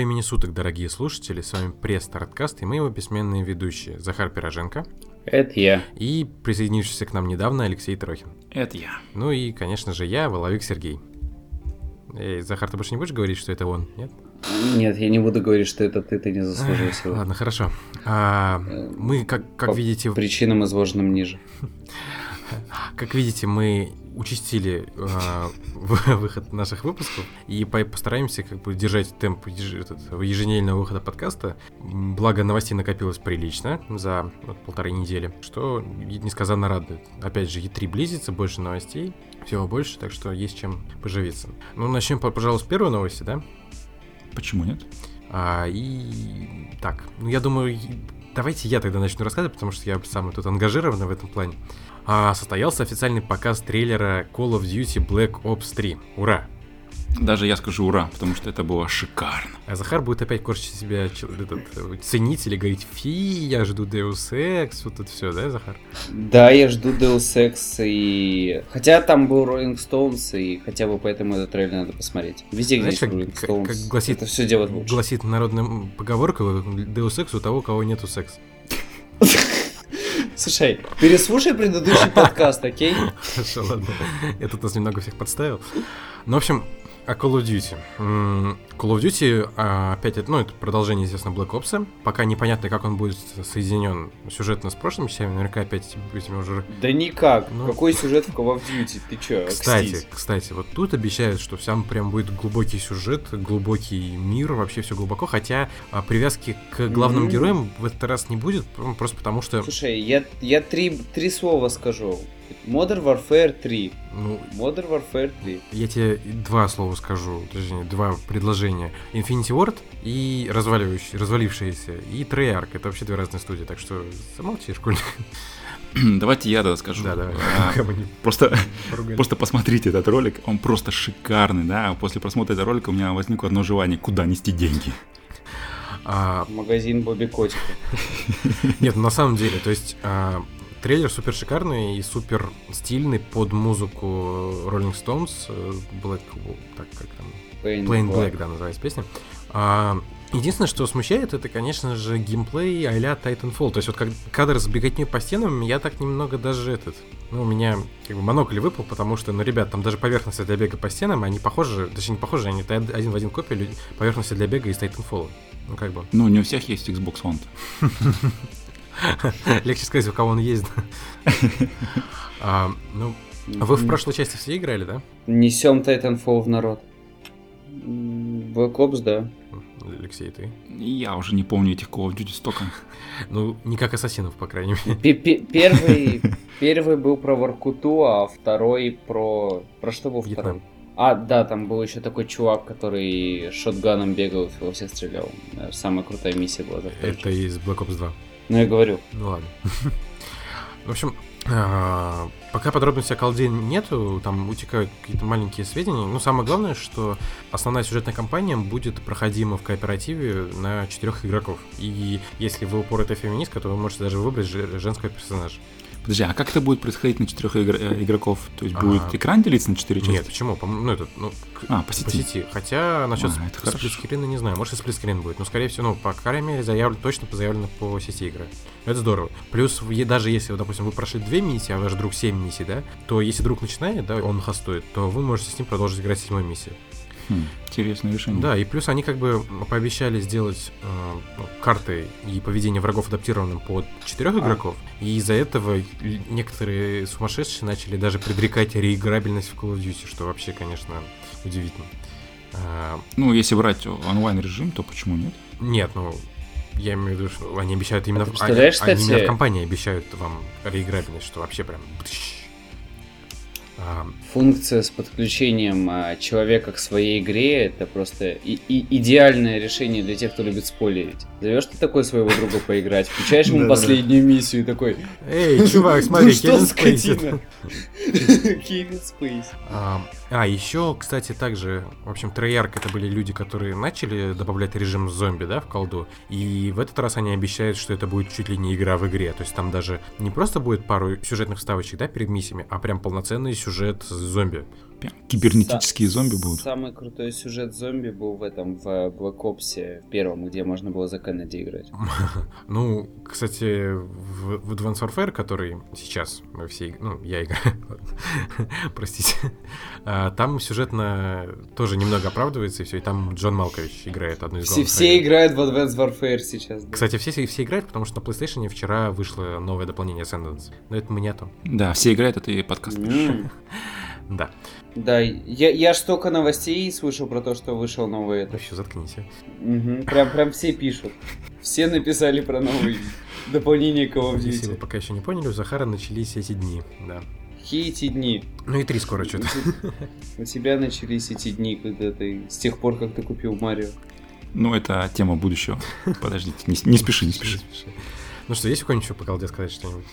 Времени суток, дорогие слушатели, с вами пресс Старткаст и мы его бессменные ведущие Захар Пироженко Это я. и присоединившийся к нам недавно Алексей Трохин. Это я. Ну и, конечно же, я, Воловик Сергей. Эй, Захар, ты больше не будешь говорить, что это он, нет? Нет, я не буду говорить, что это ты, ты не заслужил сегодня. Ладно, хорошо. А, мы, как, как По видите, Причинам, изложенным ниже. как видите, мы участили в- выход наших выпусков и по- постараемся как бы держать темп еженедельного выхода подкаста. Благо новостей накопилось прилично за вот полторы недели, что несказанно радует. Опять же, E3 близится, больше новостей, всего больше, так что есть чем поживиться. Ну, начнем, по- пожалуй, с первой новости, да? Почему нет? А, и так, ну я думаю, давайте я тогда начну рассказывать, потому что я самый тут ангажированный в этом плане. А, состоялся официальный показ трейлера Call of Duty Black Ops 3. Ура! Даже я скажу ура, потому что это было шикарно. А Захар будет опять корчить себя этот, э, ценить или говорить, фи, я жду Deus Ex, вот это все, да, Захар? Да, я жду Deus Ex и... Хотя там был Rolling Stones, и хотя бы поэтому этот трейлер надо посмотреть. Везде, где Знаешь, есть как, Rolling как- Stones, как гласит, это все делать лучше. гласит народная поговорка, Deus Ex у того, у кого нету секс. Слушай, переслушай предыдущий подкаст, окей? Хорошо, ладно. Я тут нас немного всех подставил. Ну, в общем, о Call of Duty. Call of Duty, а, опять, это, ну, это продолжение, естественно, Black Ops. Пока непонятно, как он будет соединен сюжетно с прошлыми частями. Наверняка опять этими уже... Да никак. Ну. Какой сюжет в Call of Duty? Ты чё, Кстати, окстись? кстати, вот тут обещают, что там прям будет глубокий сюжет, глубокий мир, вообще все глубоко. Хотя а, привязки к главным Мгм. героям в этот раз не будет, просто потому что... Слушай, я, я три, три слова скажу. Modern Warfare 3. Ну, Modern Warfare 3. Я тебе два слова скажу, точнее, два предложения. Infinity Ward и разваливающий, развалившиеся, и Treyarch. Это вообще две разные студии, так что замолчи, школьник. Давайте я тогда скажу. Да, давай. А, Просто, просто посмотрите этот ролик, он просто шикарный, да. После просмотра этого ролика у меня возникло одно желание, куда нести деньги. А, Магазин Бобби Котика. нет, ну, на самом деле, то есть а, трейлер супер шикарный и супер стильный под музыку Rolling Stones. э, Black, так как там, Plain Plain Black. Black, да, называется песня. А, единственное, что смущает, это, конечно же, геймплей а-ля Titanfall. То есть вот как кадр с беготней по стенам, я так немного даже этот... Ну, у меня как бы монокль выпал, потому что, ну, ребят, там даже поверхности для бега по стенам, они похожи, точнее, не похожи, они один в один копия поверхности для бега из Titanfall. Ну, как бы. Ну, не у всех есть Xbox One. Легче сказать, у кого он есть, да. А, ну, вы в прошлой части все играли, да? Несем Titanfall в народ. Black Ops, да. Алексей, ты? Я уже не помню этих Call of Duty столько. Ну, не как ассасинов, по крайней мере. Пе- пе- Первый, первый был про Воркуту, а второй про... Про что был Вьетнам. второй? А, да, там был еще такой чувак, который шотганом бегал, во всех стрелял. Самая крутая миссия была. Это из Black Ops 2. Ну, я говорю. Ну ладно. В общем, а, пока подробностей о колде нету, там утекают какие-то маленькие сведения. Ну, самое главное, что основная сюжетная кампания будет проходима в кооперативе на четырех игроков. И если вы упоротая феминистка, то вы можете даже выбрать же- женского персонажа. Подожди, а как это будет происходить на четырех игроков? То есть А. будет экран делиться на четыре части? Нет, почему? По- Ну, это, ну, А, по по сети. сети. Хотя насчет А, хорошо. сплитскрина не знаю. Может и сплитскрин будет. Но, скорее всего, ну, по крайней мере, заявлено, точно заявлено по сети игры. Это здорово. Плюс, даже если, допустим, вы прошли две миссии, а ваш друг семь миссий, да, то если друг начинает, да, он хостует, то вы можете с ним продолжить играть седьмой миссии. Хм, интересное решение. Да, и плюс они как бы пообещали сделать э, ну, карты и поведение врагов адаптированным под четырех А. игроков. И из-за этого некоторые сумасшедшие начали даже предрекать реиграбельность в Call of Duty, что вообще, конечно, удивительно. А, Ну, если брать онлайн режим, то почему нет? нет, ну, я имею в виду, что они обещают именно... А в- они, они именно в компании обещают вам реиграбельность, что вообще прям... бтыщ. Функция с подключением а, человека к своей игре это просто и- и- идеальное решение для тех, кто любит спойлерить. Зовешь ты такой своего друга поиграть, включаешь ему последнюю миссию и такой. Эй, чувак, смотри, ну что, Кевин Спейси. скотина? Кевин Спейс. А, а, еще, кстати, также, в общем, Treyarch это были люди, которые начали добавлять режим зомби, да, в колду. И в этот раз они обещают, что это будет чуть ли не игра в игре. То есть там даже не просто будет пару сюжетных вставочек, да, перед миссиями, а прям полноценный сюжет с зомби. Прям Кибернетические Са- зомби будут. Самый крутой сюжет зомби был в этом, в Black Ops в первом, где можно было за Кеннеди играть. Ну, кстати, в, в Advanced Warfare, который сейчас мы все, ну, я играю, простите, а, там сюжетно тоже немного оправдывается, и все, и там Джон Малкович играет одну из Все, главных все играют в Advanced Warfare сейчас. да. Кстати, все, все играют, потому что на PlayStation вчера вышло новое дополнение Ascendance. Но это мы не о том. Да, все играют, это и подкаст. Да. Да, я, я ж столько новостей слышал про то, что вышел новый это. Вообще заткнись. а. Мгм, Прям, прям все пишут. Все написали про новый дополнение Call of Если вы Duty. пока еще не поняли, у Захара начались эти дни. Да. Какие эти дни? Ну и три скоро что-то. У тебя начались эти дни, когда ты с тех пор, как ты купил Марио. Ну, это тема будущего. Подождите, не, не спеши, не спеши. Ну что, есть у кого-нибудь еще по колде сказать что-нибудь?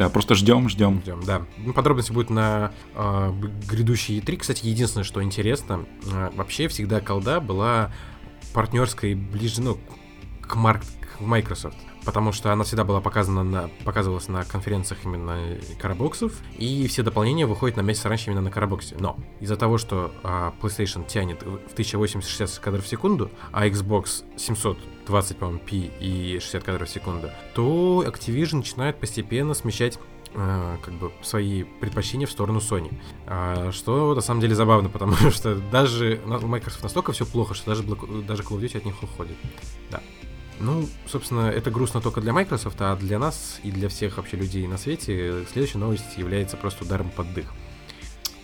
Да, просто ждем, ждем. Ждем, да. Подробности будут на э, грядущие E3. Кстати, единственное, что интересно, э, вообще всегда колда была партнерской ближе, ну, к, Марк, к Microsoft. Потому что она всегда была показана на, показывалась на конференциях именно карабоксов, и все дополнения выходят на месяц раньше именно на карабоксе. Но из-за того, что а, PlayStation тянет в в 1080-60 кадров в секунду, а Xbox 720, по-моему, p и 60 кадров в секунду, то Activision начинает постепенно смещать э, как бы свои предпочтения в сторону Sony. А, что на самом деле забавно, потому что даже у Microsoft настолько все плохо, что даже, даже Call of Duty от них уходит. Да. Ну, собственно, это грустно только для Microsoft, а для нас и для всех вообще людей на свете следующая новость является просто ударом под дых.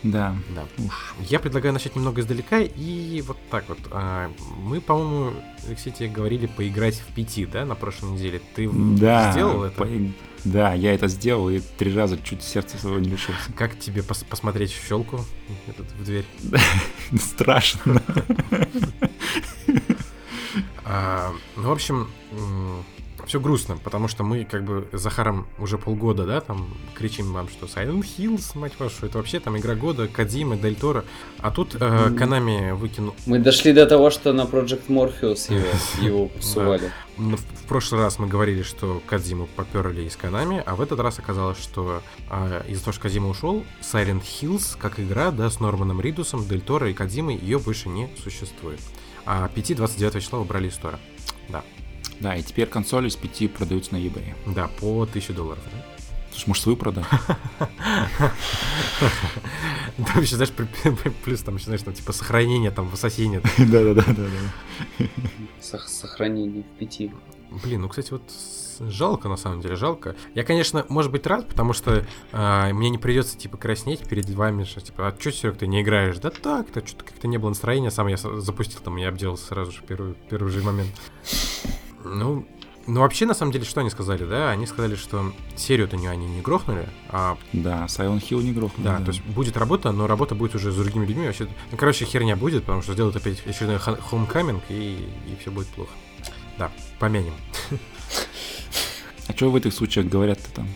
Да, Да. уж. Я предлагаю начать немного издалека и вот так вот. А, Мы, по-моему, Алексей, тебе говорили поиграть в пяти, да, на прошлой неделе. Ты Да, сделал это? по- Да, я это сделал и три раза чуть сердце своего не лишился. Как тебе пос- посмотреть в щелку этот, в дверь? Страшно. А, ну, в общем, все грустно, потому что мы как бы с Захаром уже полгода, да, там кричим вам, что Silent Hills, мать вашу, это вообще там игра года, Кадзима, Дель Торо. А тут э. Канами выкинул... Мы дошли до того, что на Project Morpheus его, его сували. ну, В прошлый раз мы говорили, что Кадзиму поперли из Канами, а в этот раз оказалось, что а, из-за того, что Кадзима ушел, Silent Hills, как игра, да, с Норманом Ридусом, Дель Торо и Кадзимой, ее больше не существует. А 5-29 числа убрали из стора. Да, Да, и теперь консоли с 5 продаются на eBay. да, по 1000 долларов. да. Слушай, может, свою продать? Там еще, знаешь, плюс там еще, знаешь, там типа сохранение, там, в ассасине. Да-да-да. Сох- Сохранение в пяти. Блин, ну, кстати, вот жалко, на самом деле, жалко. Я, конечно, может быть, рад, потому что а, мне не придется, типа, краснеть перед вами, что, типа, а чё, Серег, ты не играешь? Да так, то что-то как-то не было настроения, сам я запустил, там, я обделался сразу же в первый, первый же момент. Ну, ну, вообще, на самом деле, что они сказали, да? Они сказали, что серию-то не, они не грохнули, а Да, Silent Hill не грохнул. Да, то есть будет работа, но работа будет уже с другими людьми. Вообще, ну, короче, херня будет, потому что сделают опять очередной homecoming, и, и все будет плохо. Да, помянем. А что в этих случаях говорят-то там?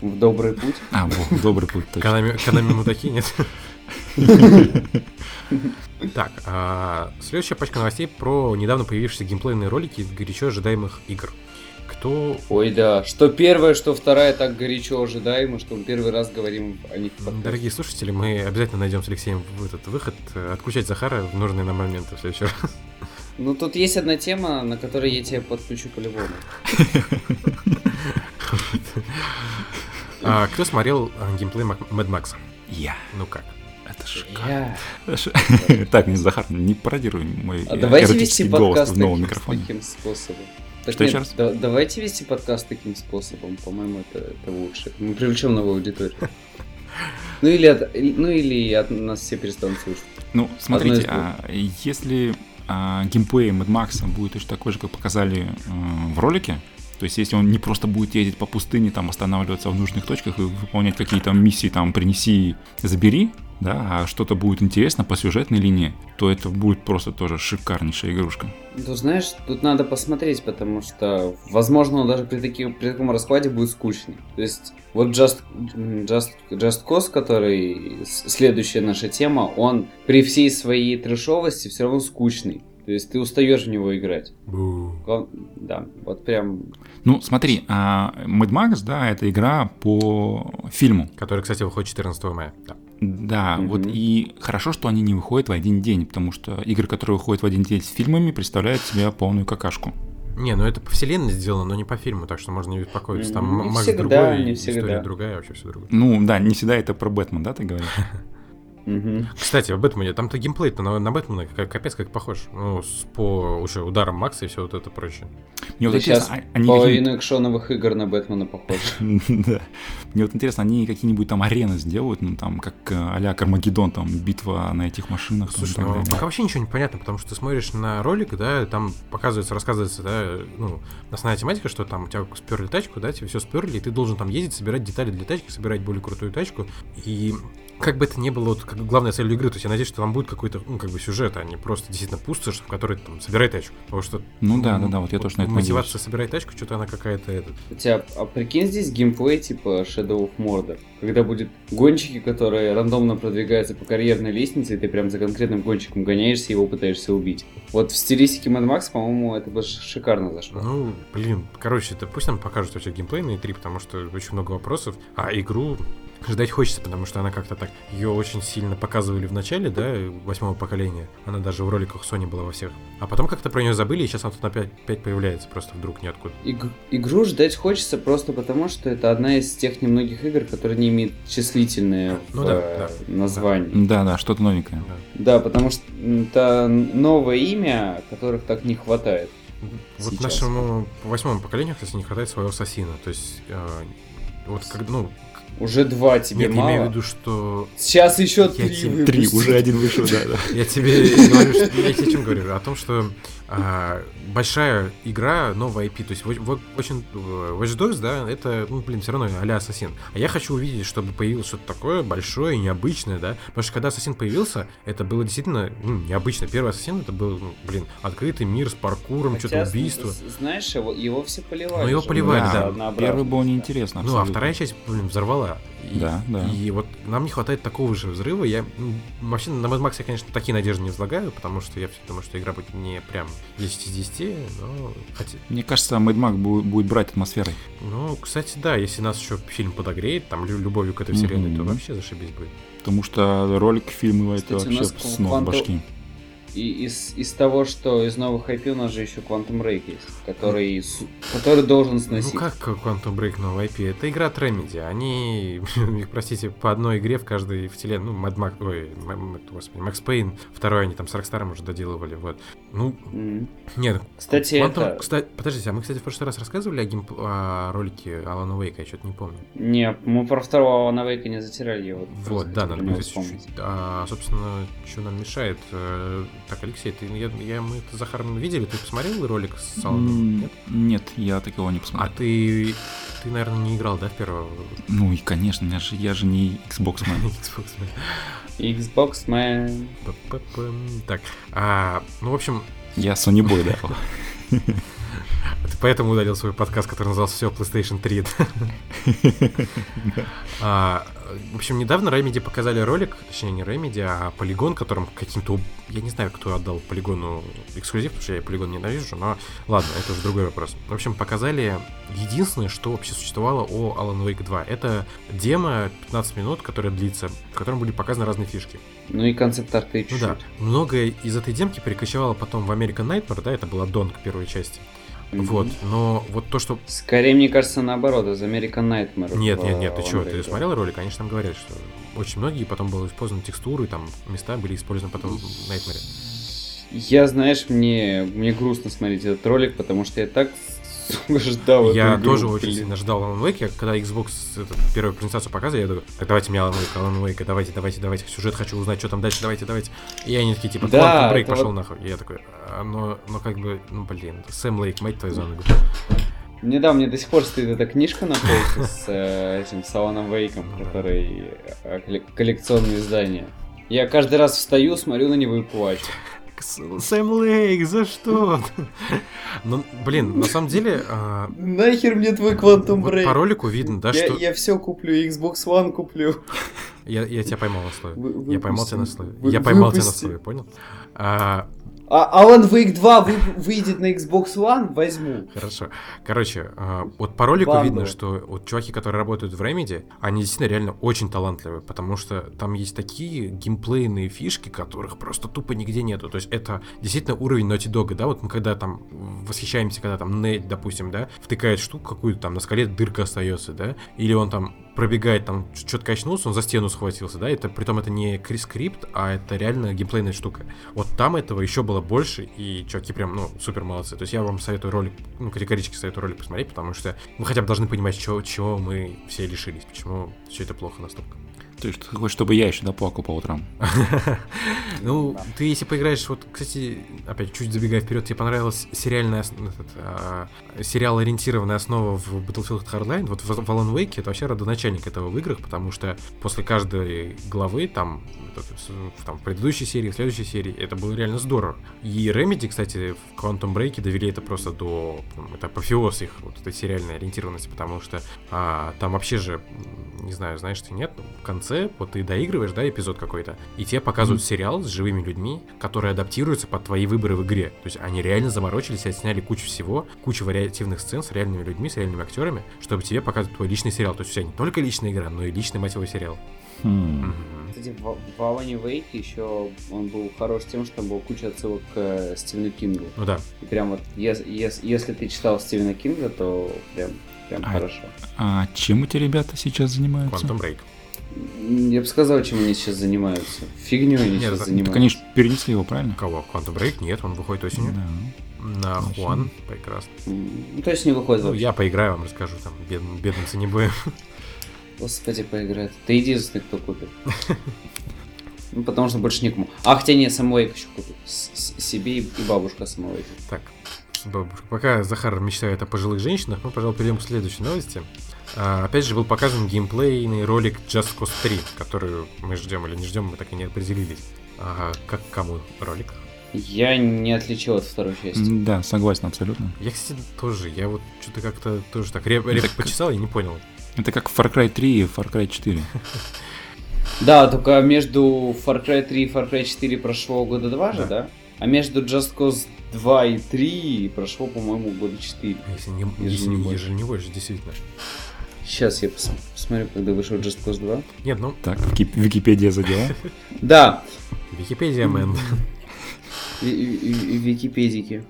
В добрый путь. А, во, добрый путь, точно. Канами мудаки, нет? Так, а, следующая пачка новостей про недавно появившиеся геймплейные ролики из горячо ожидаемых игр. Кто... Ой, да. Что первая, что вторая так горячо ожидаемо, что мы первый раз говорим о них. Дорогие слушатели, мы обязательно найдем с Алексеем в этот выход э, отключать Захара в нужные нам моменты в следующий раз. Ну, тут есть одна тема, на которой я тебя подключу по-любому. А, Кто смотрел а, геймплей Mad Max? Я. Ну как? Это шикарно. Я. Так, не, Захар, не пародируй мой А давайте эротический вести голос подкаст в новом таким, микрофоне. таким способом. Так Что нет, еще раз? да- давайте вести подкаст таким способом. По-моему, это, это лучше. Мы привлечем новую аудиторию. Ну или, от, ну или от нас все перестанут слушать. Ну, смотрите, а, если а, геймплей Mad Max будет точно такой же, как показали э, в ролике, то есть если он не просто будет ездить по пустыне, там останавливаться в нужных точках и выполнять какие-то миссии, там принеси, забери, да, а что-то будет интересно по сюжетной линии, то это будет просто тоже шикарнейшая игрушка. Ну, знаешь, тут надо посмотреть, потому что, возможно, он даже при, таки- при таком раскладе будет скучный. То есть, вот Just, Just, Just Cause, который следующая наша тема, он при всей своей трешовости все равно скучный. То есть, ты устаешь в него играть. Бу. Да, вот прям... Ну, смотри, а, Mad Max, да, это игра по фильму. Который, кстати, выходит 14 мая. Да. Да, Мгм. вот и хорошо, что они не выходят в один день, потому что игры, которые выходят в один день с фильмами, представляют себе полную какашку. Не, ну это по вселенной сделано, но не по фильму, так что можно не беспокоиться. Там не Макс всегда, другой, не история всегда. другая, вообще все другое. Ну, да, не всегда это про Бэтмен, да, ты говоришь? Мгм. Кстати, об Бэтмене, там-то геймплей-то на, на Бэтмена как, капец как похож. Ну, с, по уже ударам Макса и все вот это прочее. Мне вот Да интересно, сейчас а- они какие-нибудь- Половину экшоновых игр на Бэтмена похожи. Да. Мне вот интересно, они какие-нибудь там арены сделают, ну там, как э, а-ля Кармагеддон, там, битва на этих машинах. Слушай, ну, пока вообще ничего не понятно, потому что ты смотришь на ролик, да, там показывается, рассказывается, да, ну, основная тематика, что там у тебя сперли тачку, да, тебе все сперли, и ты должен там ездить, собирать детали для тачки, собирать более крутую тачку, и как бы это ни было, вот, как главная цель игры, то есть я надеюсь, что там будет какой-то, ну, как бы сюжет, а не просто действительно пустошь, в которой там собирай тачку. Потому что Ну да, да, да, вот я тоже на это мотивация надеюсь. собирать тачку, что-то она какая-то этот. Хотя, а прикинь здесь геймплей типа Shadow of Mordor, когда будет гонщики, которые рандомно продвигаются по карьерной лестнице, и ты прям за конкретным гонщиком гоняешься и его пытаешься убить. Вот в стилистике Mad Max, по-моему, это бы шикарно зашло. Ну, блин, короче, это пусть нам покажут вообще геймплей на E3, потому что очень много вопросов. А игру ждать хочется, потому что она как-то так... Ее очень сильно показывали в начале, да, восьмого поколения. Она даже в роликах Sony была во всех. А потом как-то про нее забыли, и сейчас она тут опять, опять появляется просто вдруг ниоткуда. Иг- игру ждать хочется просто потому, что это одна из тех немногих игр, которые не имеют числительные Ну в, да, э, да, названии. Да, да, что-то новенькое. Да, потому что это новое имя, которых так не хватает. Вот Сейчас. нашему восьмому поколению, кстати, не хватает своего ассасина. То есть, э, вот как, ну, Уже два тебе нет, я мало. имею в виду, что Сейчас еще Я три тебе- Три, уже один вышел, да, да. Я тебе говорю, что я тебе о чем говорю? О том, что а, большая игра, новая IP. То есть Watch- очень Watch Dogs, да, это, ну, блин, все равно а-ля Ассасин. А я хочу увидеть, чтобы появилось что-то такое большое, необычное, да. Потому что когда Ассасин появился, это было действительно ну, необычно. Первый Ассасин это был, ну, блин, открытый мир с паркуром, что-то убийство. Знаешь, его, его все поливали. Ну, его же, поливали, да. однообразный, Первый был да. неинтересно. Ну, а вторая часть, блин, взорвала. И, Да, да. И вот нам не хватает такого же взрыва. Я м, вообще на Mad Max я, конечно, такие надежды не возлагаю, потому что я все думаю, что игра будет не прям 10 из 10, но хотя... Мне кажется, Mad Max будет, брать атмосферой. Ну, кстати, да, если нас еще фильм подогреет, там, лю- любовью к этой вселенной, то Мгм. вообще зашибись будет. Потому что ролик фильма это Кстати, у вообще снос Quantum- башки. И из, из того, что из новых IP у нас же еще Quantum Break есть, который, с- который должен сносить. Ну как Quantum Break новый IP? Это игра от Remedy. Они, простите, по одной игре в каждой вселенной, ну, Mad Max, ой, господи, Max Payne, второй они там с Rockstar уже доделывали, вот. Ну, М. нет, Кстати, Quantum- это... кстати, подождите, а мы, кстати, в прошлый раз рассказывали о, геймп... о ролике Алана Уэйка, я что-то не помню. Не, мы про второго Alan Wake не затирали его. Вот, да, надо будет вспомнить. А, собственно, что нам мешает? Так, Алексей, ты, я, я- мы это с Захаром видели, ты посмотрел ролик с Аланом? М, Нет? Нет, я такого не А посмотрел. ты, ты, наверное, не играл, да, в первого Ну и, конечно, я же, я же не Xbox man. Xbox? Man? Xbox Man. Так, а, ну, в общем, Я Sony Boy, да. ты поэтому удалил свой подкаст, который назывался «Все PlayStation 3». да? А, В общем, недавно Remedy показали ролик, точнее не Remedy, а Полигон, которым каким-то... Я не знаю, кто отдал Полигону эксклюзив, потому что я Полигон ненавижу, но ладно, это уже другой вопрос. В общем, показали единственное, что вообще существовало о Alan Wake 2. Это демо 15 минут, которая длится, в котором были показаны разные фишки. Ну и концепт-арты Ну да, многое из этой демки перекочевало потом в American Nightmare, да, это была донг первой части. Мгм. Вот, но вот то, что... Скорее, мне кажется, наоборот, из American Nightmare. Нет, в нет, нет, ты что, Wake ты 2. смотрел ролик? Конечно, там говорят, что очень многие потом были использованы текстуры, там места были использованы потом в Nightmare. Я, знаешь, мне, мне грустно смотреть этот ролик, потому что я так ждал Я игру, тоже очень блин. сильно ждал Alan Wake, когда Xbox эту первую презентацию показывали, я думаю, так давайте мне Alan Wake, Alan Wake, давайте, давайте, давайте, сюжет хочу узнать, что там дальше, давайте, давайте. И они такие, типа, Да, Quantum Break пошел вот- нахуй. И я такой, «А, но, но как бы, ну блин, Сэм Лейк, мать твою за ногу. Мне да, мне до сих пор стоит эта книжка на полке с э, этим с Аланом Вейком, который э, коллек- коллекционное издание. Я каждый раз встаю, смотрю на него и плачу. Сэм Лейк, за что? Ну, блин, на самом деле, а, Нахер мне твой Quantum Break? по ролику видно, да, я, что... я все куплю, Xbox One куплю. Я, я тебя поймал на слове. Я поймал тебя на слове. Я поймал тебя на слове, понял? А, А Alan Wake 2 вы, выйдет на Xbox One, возьму. Хорошо. Короче, э, вот по ролику Банду. видно, что вот чуваки, которые работают в Remedy, они действительно реально очень талантливые, потому что там есть такие геймплейные фишки, которых просто тупо нигде нету. То есть это действительно уровень Naughty Dog, да, вот мы когда там восхищаемся, когда там Нейт, допустим, да, втыкает штуку какую-то, там на скале дырка остается, да, или он там пробегает, там что-то качнулся, он за стену схватился, да, это притом это не кри- скрипт, а это реально геймплейная штука. Вот там этого еще было больше, и чуваки прям, ну, супер молодцы. То есть я вам советую ролик, ну, категорически советую ролик посмотреть, потому что вы хотя бы должны понимать, чего, чего мы все лишились, почему все это плохо настолько. Ты хочешь, чтобы я еще доплакал по утрам? Ну, ты если поиграешь, вот, кстати, опять чуть забегая вперед, тебе понравилась сериальная, этот, а, сериал ориентированная основа в Battlefield Hardline, вот в, Alan Wake это вообще родоначальник этого в играх, потому что после каждой главы, там, там, в предыдущей серии, в следующей серии, это было реально здорово. И Remedy, кстати, в Quantum Break довели это просто до, ну, это апофеоз их, вот этой сериальной ориентированности, потому что а, там вообще же, не знаю, знаешь ты, нет, в конце, вот ты доигрываешь, да, эпизод какой-то, и тебе показывают сериал с живыми людьми, который адаптируется под твои выборы в игре. То есть они реально заморочились и отсняли кучу всего, кучу вариативных сцен с реальными людьми, с реальными актерами, чтобы тебе показывать твой личный сериал. То есть у тебя не только личная игра, но и личный, мать его, сериал. Мгм. Кстати, в, в Alan Wake еще он был хорош тем, что там была куча отсылок к э, Стивену Кингу. Ну да. И прям вот, ес- ес- если ты читал Стивена Кинга, то прям, прям А, хорошо. А чем эти ребята сейчас занимаются? Quantum Break. Я бы сказал, чем они сейчас занимаются. Фигней они Нет, сейчас это- Так занимаются. они ж перенесли его, правильно? Кого? Quantum Break? Нет, он выходит осенью. Да. На. Хуан. Прекрасно. Ну, то есть не выходит Ну, вообще. я поиграю, вам расскажу, там, бед, бедным не будем. Господи, поиграет. Ты единственный, кто купит. Ну, потому что больше никому. А, хотя не, Самуэйк еще купит. Себе и и бабушка Самуэйк. Так, бабушка. Пока Захар мечтает о пожилых женщинах, мы, пожалуй, перейдем к следующей новости. А, опять же, был показан геймплейный ролик Just Cause 3, который мы ждем или не ждем, мы так и не определились. А, как кому ролик? Я не отличил от второй части. Да, согласен абсолютно. Я, кстати, тоже, я вот что-то как-то тоже так реп, реп Так- почесал и не понял. Это как Far Cry 3 и Far Cry 4. Да, только между Far Cry 3 и Far Cry 4 прошло года два же, Да. А между Just Cause 2 и 3 прошло, по-моему, года 4. Если не, Ежели если не ежели не больше, действительно. Сейчас я пос- посмотрю, когда вышел Just Cause 2. Нет, ну, Так, Вики- Википедия задела. Да, Википедия, мэн. Википедики.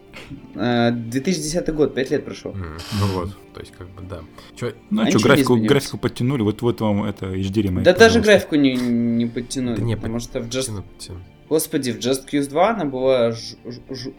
А, 2010 год, 5 лет прошло. Ну вот, то есть как бы да. Чё, Ну а А что, графику, графику подтянули, вот, вот вам это HD ремейк. Да даже графику не, не подтянули, Да не, потому что в Just... Господи, в Just Cause 2 она была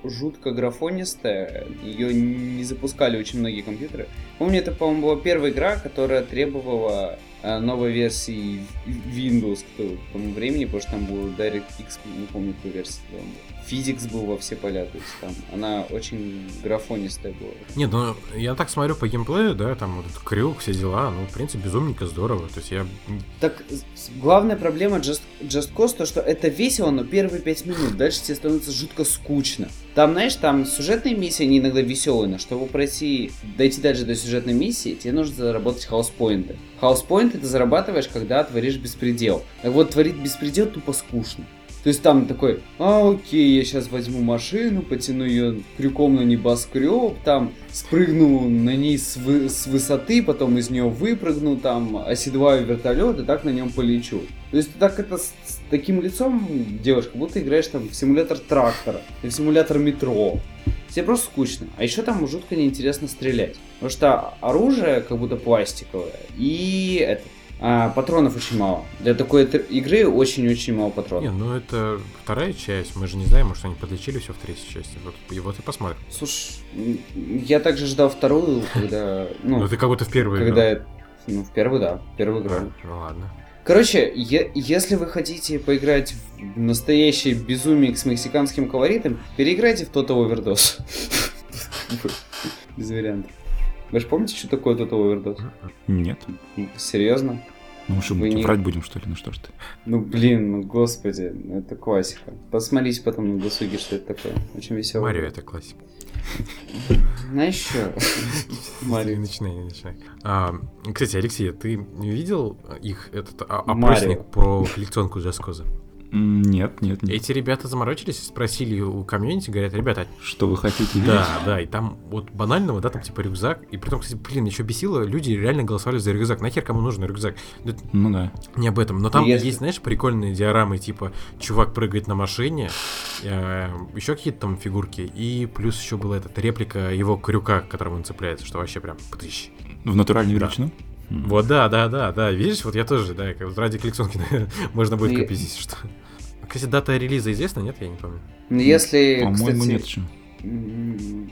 жутко графонистая, ее не запускали очень многие компьютеры. Помню, это, по-моему, была первая игра, которая требовала э, новой версии Windows к тому- времени, потому что там был DirectX, не помню, какую версию там был. Physics был во все поля, то есть там она очень графонистая была. Нет, ну я так смотрю по геймплею, да, там вот этот крюк, все дела, ну, в принципе, безумненько здорово. То есть я... Так, главная проблема Just, Just Cause, то, что это весело, но первые пять минут. Дальше тебе становится жутко скучно. Там, знаешь, там сюжетные миссии, они иногда веселые, но чтобы пройти, дойти дальше до сюжетной миссии, тебе нужно заработать хаус-поинты. Хаус-поинты ты зарабатываешь, когда творишь беспредел. Так вот, творить беспредел тупо скучно. То есть там такой, а окей, я сейчас возьму машину, потяну ее крюком на небоскреб, там спрыгну на ней с, вы- с высоты, потом из нее выпрыгну, там оседлаю вертолет и так на нем полечу. То есть так это с, с таким лицом делаешь, как будто играешь там в симулятор трактора, или в симулятор метро. Тебе просто скучно. А еще там жутко неинтересно стрелять. Потому что оружие как будто пластиковое. И это, а, патронов очень мало. Для такой игры очень-очень мало патронов. Не, ну это вторая часть, мы же не знаем, может они подлечили все в третьей части. Вот, и вот и посмотрим. Слушай, я также ждал вторую, когда... Ну, Ну, ты как будто в первую когда... играл. Ну, в первую, да. в Первую игру. А, Ну ладно. Короче, е- если вы хотите поиграть в настоящее безумие с мексиканским колоритом, переиграйте в Total Overdose. Без вариантов. Вы же помните, что такое Total Overdose? Нет. Серьезно? Ну что, мы тебе не- врать будем, что ли? Ну что ж ты? Ну блин, ну господи, ну это классика. Посмотрите потом на досуге, что это такое. Очень весело. Марио это классика. Знаешь что? Не Марио. начинай, не начинай. А, кстати, Алексей, ты не видел их этот а- Марио. опросник про коллекционку? М, Нет, нет, нет. Эти ребята заморочились, спросили у комьюнити, говорят, ребята, Что вы хотите а- видеть? да, да, и там вот банального, да, там типа рюкзак, и при том, кстати, блин, еще бесило, люди реально голосовали за рюкзак, нахер кому нужен рюкзак? Это Ну да. не об этом, но там Если- есть, знаешь, прикольные диорамы, типа, чувак прыгает на машине, еще какие-то там фигурки, и плюс еще была эта реплика его крюка, к которому он цепляется, что вообще прям птыщ. В натуральную величину? Вот, да, да, да, да, видишь, вот я тоже, да, как вот ради коллекционки можно будет Ну, купить, если что. Кстати, дата релиза известна, нет? Я не помню. Ну, если, По-моему, кстати, нет еще.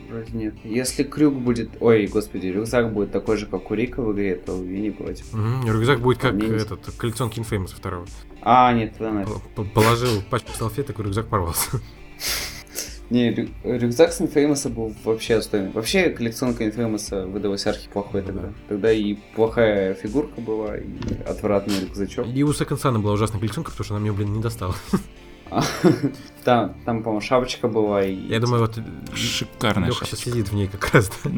вроде нет. Если крюк будет... Ой, господи, рюкзак будет такой же, как у Рика в игре, то я не против. Мгм, Рюкзак будет как этот, коллекционки Infamous второго. А, нет, тогда нафиг. Положил пачку салфеток, и рюкзак порвался. Не, рю- рюкзак с Infamous был вообще отстойный. Вообще коллекционка Infamous выдалась архиплохой Ну тогда. да. Тогда и плохая фигурка была, и отвратный рюкзачок. И у Second Sun была ужасная коллекционка, потому что она мне, блин, не достала. Там, там, по-моему, шапочка была и... Я думаю, вот Шикарная Леха сейчас сидит в ней как раз. да.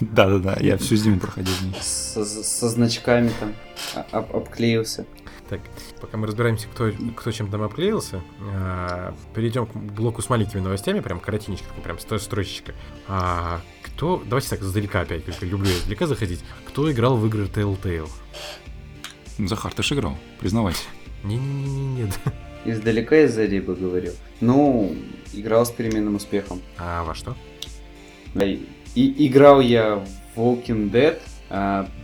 Да-да-да, я всю зиму проходил в ней. Со, значками там а- об- обклеился. Так, пока мы разбираемся, кто, кто чем там обклеился, а, перейдем к блоку с маленькими новостями, прям коротенечко, прям строчечка. А, кто, давайте так, издалека опять, как я люблю издалека заходить. Кто играл в игры Telltale? Захар, ты ж играл, признавайся. Не-не-не-не, да. Издалека и сзади бы говорил. Ну, играл с переменным успехом. А во что? И, и играл я в Walking Dead,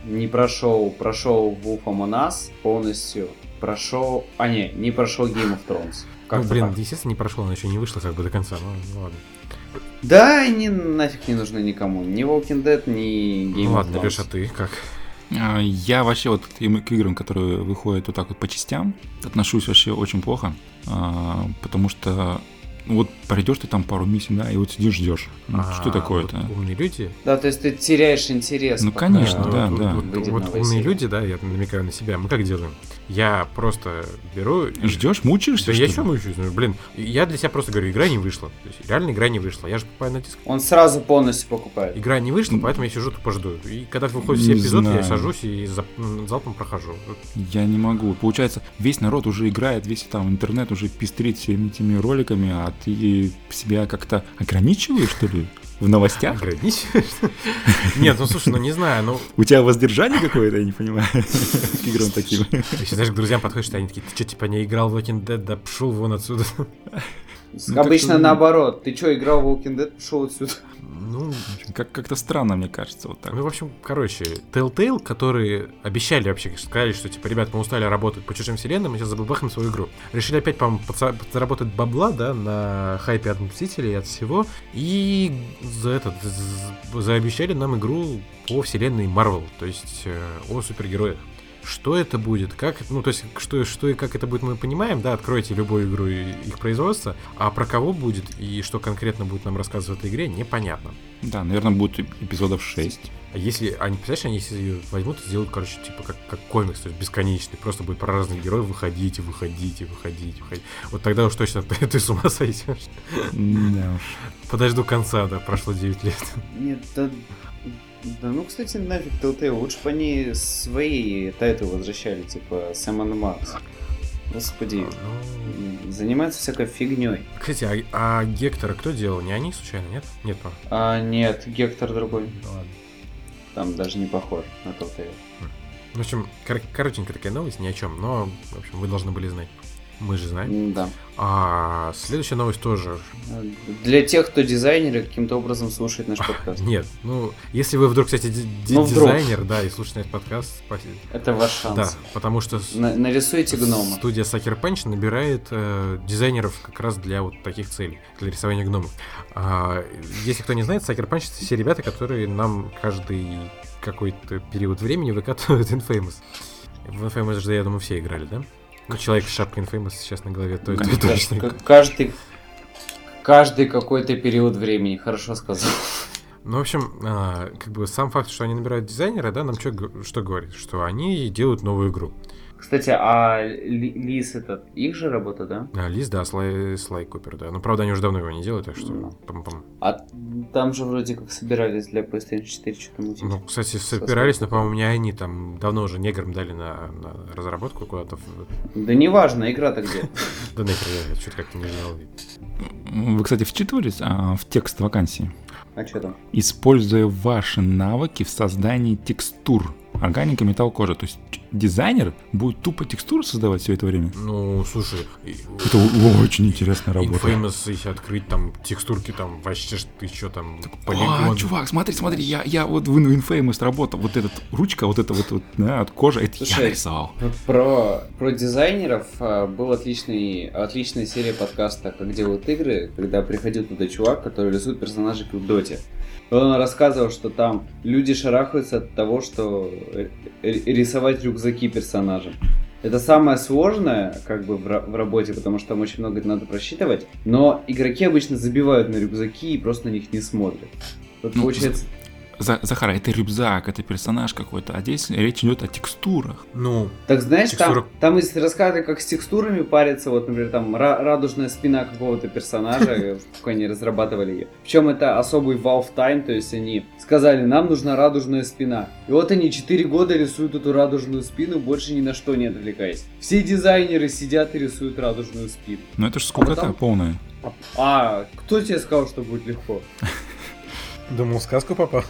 не прошел, прошел Wolf Among Us полностью, прошел, а не, не прошел Game of Thrones. Ну, Как-то блин, так. естественно, не прошло, она еще не вышла как бы до конца, ну, ну ладно. Да, они нафиг не нужны никому. Ни Walking Dead, ни Game ну of ладно, Thrones. Леша, ты как? А, Я вообще вот к играм, которые выходят вот так вот по частям, отношусь вообще очень плохо, а, потому что ну, вот пройдешь ты там пару миссий, да, и вот сидишь ждешь. Ну, А, Что такое-то? вот умные люди. Да, то есть ты теряешь интерес. Ну, конечно, А, да, вот, да. Вот, вот умные люди, да, я намекаю на себя. Мы как делаем? Я просто беру... и- Ждешь, мучаешься? Да что я что мучаюсь? Ну, блин, я для себя просто говорю, игра не вышла. То есть реально игра не вышла. Я же покупаю на диск. Он сразу полностью покупает. Игра не вышла, Ну, поэтому я сижу тупо жду. И когда выходит все эпизоды, я сажусь и за- залпом прохожу. Я не могу. Получается, весь народ уже играет, весь там интернет уже пестрит всеми этими роликами, а ты себя как-то ограничиваешь, что ли? В новостях? Ограничиваешь? Нет, ну слушай, ну не знаю, ну... У тебя воздержание какое-то, я не понимаю, к играм таким. Если, знаешь, к друзьям подходишь, они такие, ты что, типа, не играл в Walking Dead, да пшел вон отсюда. Ну, Обычно как-то- наоборот. Ты что, играл в Walking Dead, пошел отсюда. Ну, Как- Как-то странно, мне кажется, вот так. Ну, в общем, короче, Telltale, которые обещали вообще, сказали, что, типа, ребят, мы устали работать по чужим вселенным, мы сейчас забабахаем свою игру. Решили опять, по-моему, подса- подзаработать бабла, да, на хайпе от Мстителей и от всего. И за этот, з- заобещали нам игру по вселенной Marvel, то есть э, о супергероях. Что это будет, как, ну, то есть, что, что и как это будет, мы понимаем, да, откройте любую игру и их производства, а про кого будет и что конкретно будет нам рассказывать в этой игре, непонятно. Да, наверное, будет эпизодов 6. А если они, представляешь, они если ее возьмут и сделают, короче, типа как, как комикс, то есть бесконечный, просто будет про разных героев выходить и выходить и выходить, и выходить. Вот тогда уж точно ты, ты с ума сойдешь. Да уж. Подожду конца, да, прошло 9 лет. Нет, да... Да ну, кстати, нафиг Telltale. Лучше бы они свои тайтлы возвращали, типа Сэм Макс. Господи, Ну, занимаются всякой фигней. Кстати, а, а Гектора кто делал? Не они случайно, нет? Нет, по А, нет, Гектор другой. Ну ладно. Там даже не похож на Telltale. В общем, кор- коротенькая такая новость, ни о чем, но, в общем, вы должны были знать. Мы же знаем. Да. А следующая новость тоже. Для тех, кто дизайнер и каким-то образом слушает наш подкаст. Нет, ну, если вы вдруг, кстати, Ну, вдруг. дизайнер, да, и слушаете этот подкаст, спасибо. Это ваш шанс. Да, потому что На- нарисуйте гнома. Студия Sucker Punch набирает э, дизайнеров как раз для вот таких целей, для рисования гномов. А, если кто не знает, Sucker Punch это все ребята, которые нам каждый какой-то период времени выкатывают Infamous. В Infamous же, я думаю, все играли, да? Ну, человек с шапкой Infamous сейчас на голове, то, то Конечно. точно. Каждый, каждый какой-то период времени, хорошо сказал. Ну, в общем, а, как бы сам факт, что они набирают дизайнера, да, нам г- что говорит? Что они делают новую игру. Кстати, а Ли- Лис это их же работа, да? А, Лиз, да, Слай, Слай Купер, да. Но, правда, они уже давно его не делают, так что... Ну. пам-пам. А там же вроде как собирались для PlayStation 4 что-то мутить. Ну, кстати, собирались, но, по-моему, не они там давно уже неграм дали на, на разработку куда-то. Да неважно, игра-то где. Да нахер, я что-то как-то не знал. Вы, кстати, вчитывались а, в текст вакансии? А что там? Используя ваши навыки в создании текстур. Органика, металл, кожа. То есть дизайнер будет тупо текстуры создавать все это время? Ну, слушай, Это очень интересная работа. Infamous, если открыть там текстурки, там вообще ты что там, А, полигон. чувак, смотри, смотри, я, я вот в Infamous работал, вот этот ручка, вот это вот, вот да, от кожи, это я Слушай, рисовал. Вот про, про дизайнеров а, был отличный, отличная серия подкаста «Как делают игры», когда приходил туда чувак, который рисует персонажей в Доте. Он рассказывал, что там люди шарахаются от того, что рисовать рюкзаки персонажам. Это самое сложное, как бы, в, в работе, потому что там очень много надо просчитывать. Но игроки обычно забивают на рюкзаки и просто на них не смотрят. Вот Ну, получается, За- Захар, это рюкзак, это персонаж какой-то, а здесь речь идет о текстурах. Ну, Так знаешь, Текстура- там, там если рассказывать, как с текстурами париться, вот, например, там ра- радужная спина какого-то персонажа, как они разрабатывали ее. Причем это особый Valve Time, то есть они сказали, нам нужна радужная спина. И вот они 4 года рисуют эту радужную спину, больше ни на что не отвлекаясь. Все дизайнеры сидят и рисуют радужную спину. Ну это же скукота потом- полная. А, а, кто тебе сказал, что будет легко? думал, в сказку попал.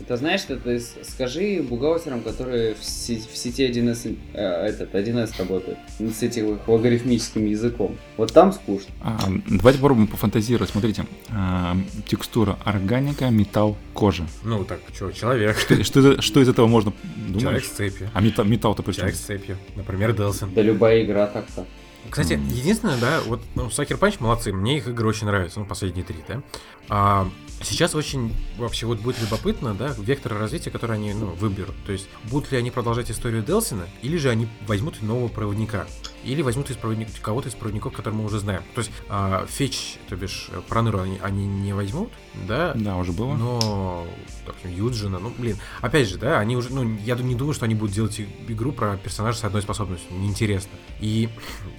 Это знаешь, это из- скажи бухгалтерам, которые в, се- в сети 1С, э, этот, 1С работают, с этим их логарифмическим языком. Вот там скучно. А, давайте попробуем пофантазировать. Смотрите, а, текстура органика, металл, кожа. Ну, так, что, человек. Что, что из- что из этого можно думать? Человек с цепью. А металл, металл-то при чем? Человек с цепью. Например, Делсон. Да любая игра так-то. Кстати, единственное, да, вот ну, Sucker Punch молодцы, мне их игры очень нравятся, ну, последние три, да. А, сейчас очень вообще вот будет любопытно, да, вектор развития, который они, ну, выберут. То есть, будут ли они продолжать историю Делсина, или же они возьмут нового проводника. Или возьмут из проводник, кого-то из проводников, которых мы уже знаем. То есть, а, Фетч, то бишь, э, Проныру они, они не возьмут, да, Да, уже было. но, допустим, Юджина, ну, блин, опять же, да, они уже, ну, я не думаю, что они будут делать игру про персонажа с одной способностью, неинтересно. И,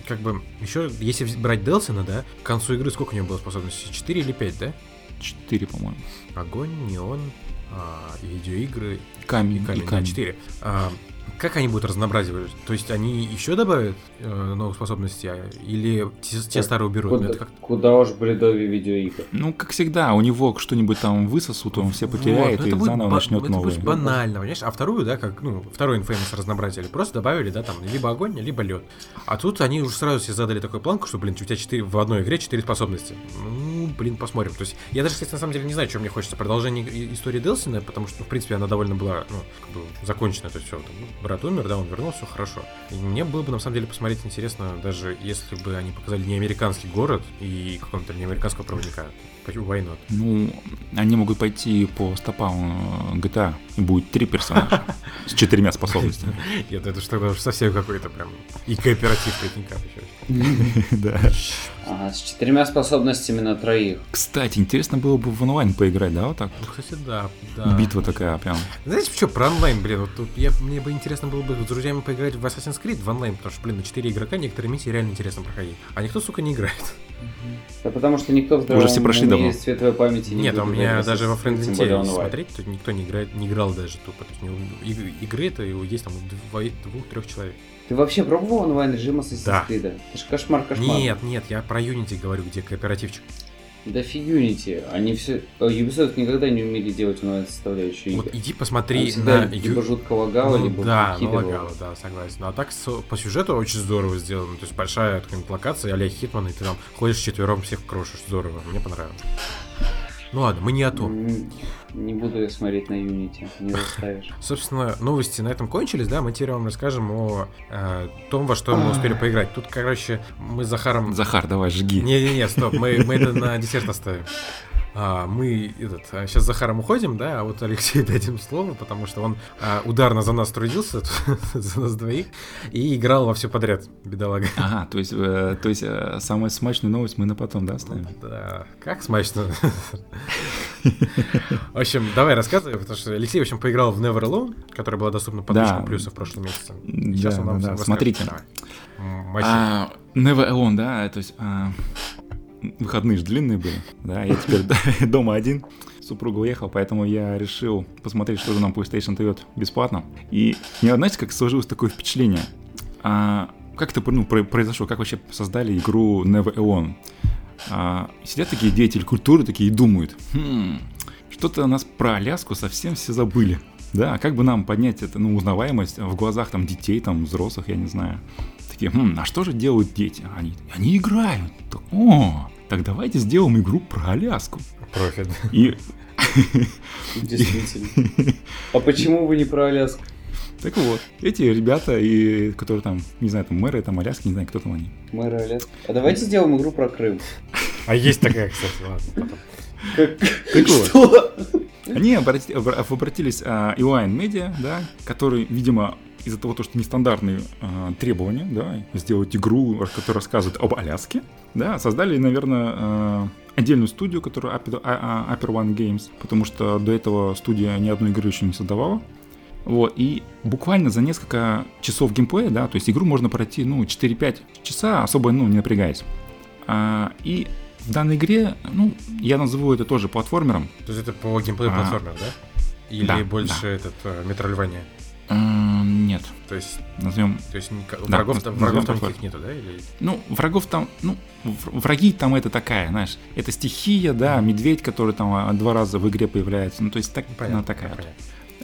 как бы, еще, если брать Делсона, да, к концу игры сколько у него было способностей? 4 или 5, да? Четыре, по-моему. Огонь, неон, а, видеоигры Камень и камень, и да, камень. 4. А, как они будут разнообразивать? То есть они еще добавят э, новых способностей, а- или те, те старые уберут? Ну, Куда, это как- куда уж бредовее видеоигр. Ну, как всегда, у него что-нибудь там высосут, он все Вот, потеряет ну и это будет заново ба- начнет это новый. будет банально, понимаешь? А вторую, да, как, ну, второй Infamous разнообразили, просто добавили, да, там, либо огонь, либо лед. А тут они уже сразу себе задали такую планку, что, блин, у тебя 4, в одной игре 4 способности. Ну, блин, посмотрим. То есть, я даже, кстати, на самом деле не знаю, что мне хочется. Продолжение истории Делсина, потому что, в принципе, она довольно была, ну, как бы закончена. То есть, все, брат умер, да, он вернулся, все хорошо. И мне было бы, на самом деле, посмотреть интересно, даже если бы они показали не американский город и какого-то не американского проводника. Why not? Ну, они могут пойти по стопам э, GTA, и будет три персонажа с четырьмя способностями. Нет, это что то совсем какой-то прям... И кооператив, прикинь. Да. Ага, с четырьмя способностями на троих. Кстати, интересно было бы в онлайн поиграть, да, вот так? Ну, кстати, да, да. Битва такая прям. Знаете, что, про онлайн, блин, вот тут я, мне бы интересно было бы с друзьями поиграть в Assassin's Creed в онлайн, потому что, блин, на 4 игрока некоторые миссии реально интересно проходить. А никто, сука, не играет. Да потому что никто в здравом Уже все прошли давно. светлой памяти не Нет, у меня даже во онлайн. смотреть, тут никто не играет, не играл даже тупо. То есть, у него иг- игры это есть там у двух-трех человек. Ты вообще пробовал онлайн режим Assassin's Да. Creed? Это ж кошмар, кошмар. Нет, нет, я про Unity говорю, где кооперативчик. Да фиг Unity. Они все... Ubisoft никогда не умели делать онлайн составляющие Вот иди посмотри на... либо Ю- жутко лагало, Ну либо да, выкидывало. налагало, да, согласен. А так по сюжету очень здорово сделано. То есть большая какая-нибудь локация, а Хитман, и ты там ходишь четвером, всех крошишь. Здорово, мне понравилось. Ну ладно, мы не о том. Не буду я смотреть на Unity, не заставишь. Собственно, новости на этом кончились, да? Мы теперь вам расскажем о э, том, во что мы успели поиграть. Тут, короче, мы с Захаром... Захар, давай, жги. Не-не-не, стоп, мы, мы это на десерт оставим. А, мы этот, сейчас с Захаром уходим, да, а вот Алексею дадим слово, потому что он а, ударно за нас трудился, за нас двоих, и играл во все подряд, бедолага. Ага, то есть, э, то есть э, самую смачную новость мы на потом, да, оставим? Да, как смачно. В общем, давай рассказывай, потому что Алексей, в общем, поиграл в Never Alone, которая была доступна по Да. плюса в прошлом месяце. И Да, сейчас он нам да, да, смотрите. А, Never Alone, да, то есть а, выходные же длинные были, да, я теперь дома один, супруга уехала, поэтому я решил посмотреть, что же нам PlayStation дает бесплатно. И мне, знаете, как сложилось такое впечатление? А, как это ну, произошло? Как вообще создали игру Never Alone? А, сидят такие деятели культуры такие и думают, хм, что-то у нас про Аляску совсем все забыли. Да, как бы нам поднять это, ну, узнаваемость в глазах там детей, там, взрослых, я не знаю. Такие, хм, а что же делают дети? Они, они играют. О, так давайте сделаем игру про Аляску. Профит. И... Действительно. А почему вы не про Аляску? Так вот, эти ребята, и, которые там, не знаю, там мэры, там Аляски, не знаю, кто там они. Мэры Аляски. А давайте сделаем игру про Крым. А есть такая, кстати, ладно, потом. Так вот. Что? Они обратились а, Iline Media, да, который, видимо, из-за того, что нестандартные э, требования, да, сделать игру, которая рассказывает об Аляске, да, создали, наверное, э, отдельную студию, которую Upper, Upper One Games, потому что до этого студия ни одной игры еще не создавала. Вот, и буквально за несколько часов геймплея, да, то есть игру можно пройти, ну, 4-5 часа, особо, ну, не напрягаясь. А, и в данной игре, ну, я назову это тоже платформером. То есть это по геймплею а, платформер, да? Или да, больше да. этот метрольвания? А, нет. То есть назовем. То есть да, врагов, там, врагов там никаких нету, да? Или... Ну, врагов там, ну, враги там это такая, знаешь, это стихия, да, медведь, который там а, два раза в игре появляется. Ну, то есть так, понятно, она такая. Понятно.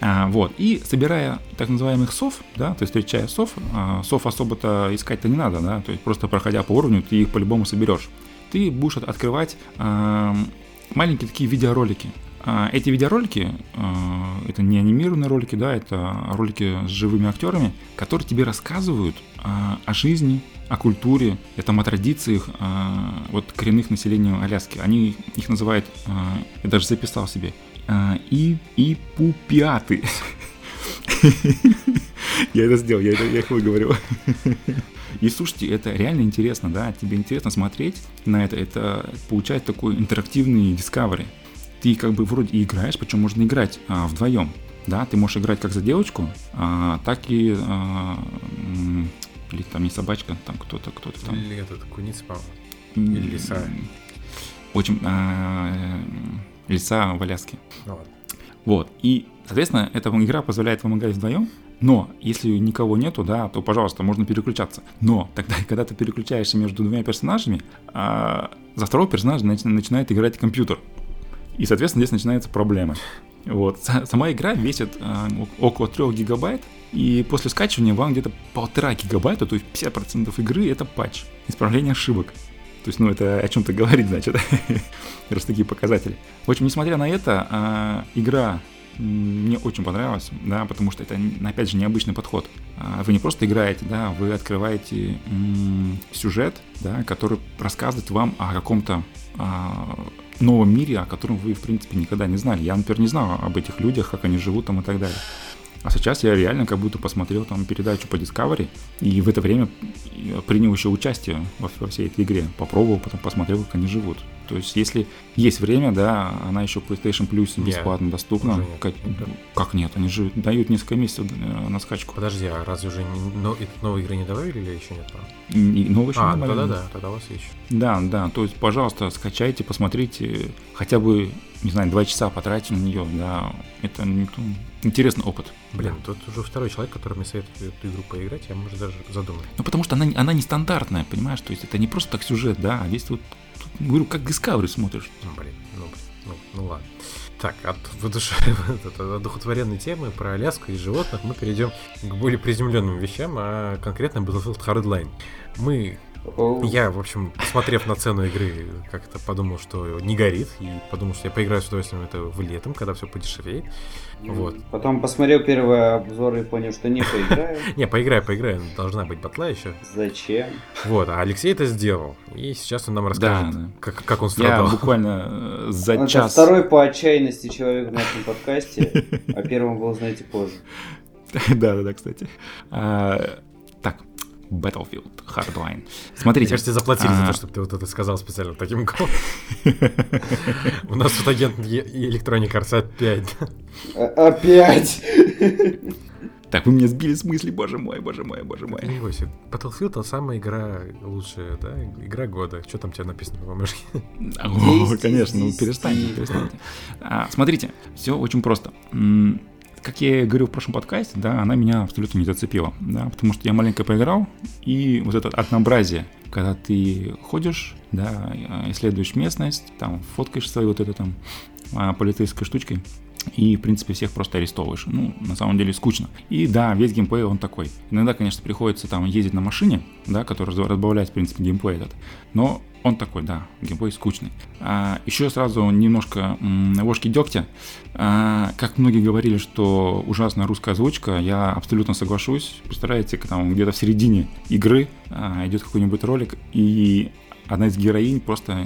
А, вот. И собирая так называемых сов, да, то есть встречая сов, а, сов особо-то искать-то не надо, да, то есть просто проходя по уровню, ты их по-любому соберешь. Ты будешь открывать а, маленькие такие видеоролики. А, эти видеоролики, а, это не анимированные ролики, да, это ролики с живыми актерами, которые тебе рассказывают а, о жизни, о культуре, там, о традициях вот коренных населения Аляски. Они их называют, я даже записал себе, и, и пупиаты. Я это сделал, я, это, я их выговорил. И слушайте, это реально интересно, да, тебе интересно смотреть на это, это получать такой интерактивный discovery. Ты как бы вроде и играешь, причем можно играть а, вдвоем, да, ты можешь играть как за девочку, а, так и а, или там не собачка, там кто-то, кто-то там. Или этот куница, по-моему. Или лиса. Общем, а, леса в Аляске. Ну, ладно. Вот. И, соответственно, эта игра позволяет вам играть вдвоем, но если никого нету, да, то, пожалуйста, можно переключаться. Но тогда, когда ты переключаешься между двумя персонажами, а, за второго персонажа начинает играть компьютер. И, соответственно, здесь начинается проблема. Вот. Сама игра весит а, около 3 гигабайт, и после скачивания вам где-то полтора гигабайта, то есть 50% игры это патч, исправление ошибок. То есть, ну, это о чем-то говорит, значит, раз такие показатели. В общем, несмотря на это, а, игра мне очень понравилась, да, потому что это, опять же, необычный подход. А, вы не просто играете, да, вы открываете м- сюжет, да, который рассказывает вам о каком-то а, новом мире, о котором вы, в принципе, никогда не знали. Я, например, не знал об этих людях, как они живут там и так далее. А сейчас я реально как будто посмотрел там передачу по Discovery и в это время принял еще участие во, во всей этой игре. Попробовал, потом посмотрел, как они живут. То есть, если есть время, да, она еще PlayStation Plus бесплатно yeah, доступна. Как, как нет? Они же дают несколько месяцев э, на скачку. Подожди, а разве уже не, но, новые игры не добавили или еще нет? И, новые еще а, не добавили. тогда да, тогда у вас есть. Да, да, то есть, пожалуйста, скачайте, посмотрите, хотя бы, не знаю, два часа потратьте на нее, да, это ну, интересный опыт. Блин, тут уже второй человек, который мне советует эту игру поиграть, я, может, даже задумаю. Ну, потому что она, она нестандартная, понимаешь, то есть это не просто так сюжет, да, а здесь вот, тут, говорю, как Discovery смотришь. Ну, блин, ну, ну, ну ладно. Так, от, от одухотворенной темы про Аляску и животных мы перейдем к более приземленным вещам, а конкретно Battlefield Hardline. Мы я, в общем, посмотрев на цену игры, как-то подумал, что не горит, и подумал, что я поиграю с удовольствием это в летом, когда все подешевеет. Вот. Потом посмотрел первый обзор и понял, что не поиграю. Не, поиграю, поиграю, должна быть батла еще. Зачем? Вот, а Алексей это сделал, и сейчас он нам расскажет, как, он страдал. Я буквально э, за час... второй по отчаянности человек в нашем подкасте, а первым был, знаете, позже. Да, да, да, кстати. А, Battlefield Hardline. Смотрите. Мне кажется, заплатили а... за то, чтобы ты вот это сказал специально таким голосом. У нас тут агент Electronic Arts опять. Опять! Так, вы меня сбили с мысли, боже мой, боже мой, боже мой. Не бойся, Battlefield это самая игра лучшая, да? Игра года. Что там тебе написано по бумажке? О, конечно, ну перестаньте, перестаньте. А, смотрите, все очень просто. Как я и говорил в прошлом подкасте, да, она меня абсолютно не зацепила, да, потому что я маленько поиграл, и вот это однообразие, когда ты ходишь, да, э, исследуешь местность, там, фоткаешь своей вот этой там а, полицейской штучкой, и, в принципе, всех просто арестовываешь. Ну, на самом деле, скучно. И да, весь геймплей, он такой. Иногда, конечно, приходится там ездить на машине, да, который раз- разбавляет, в принципе, геймплей этот. Но он такой, да, геймплей скучный. А, еще сразу немножко м, ложки дегтя. А, как многие говорили, что ужасная русская озвучка, я абсолютно соглашусь. Представляете, там где-то в середине игры а, идет какой-нибудь ролик, и одна из героинь просто э,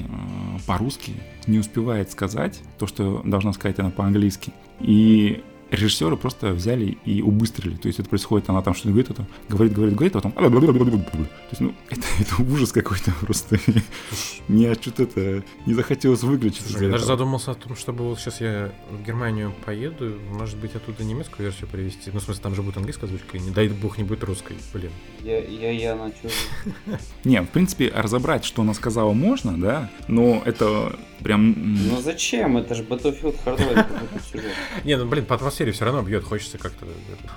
по-русски не успевает сказать то, что должна сказать она по-английски. И режиссеры просто взяли и убыстрили. То есть это происходит, она там что-то говорит, это говорит, говорит, говорит, а потом... То есть, ну, это, это ужас какой-то просто. Мне что-то это не захотелось выключить. Я даже задумался о том, чтобы вот сейчас я в Германию поеду, может быть, оттуда немецкую версию привезти. Ну, в смысле, там же будет английская озвучка, и не дай бог не будет русской, блин. Я, я, я начал. Не, в принципе, разобрать, что она сказала, можно, да, но это прям... Ну зачем? Это же Battlefield Hardline. Не, ну, блин, по атмосфере все равно бьет, хочется как-то...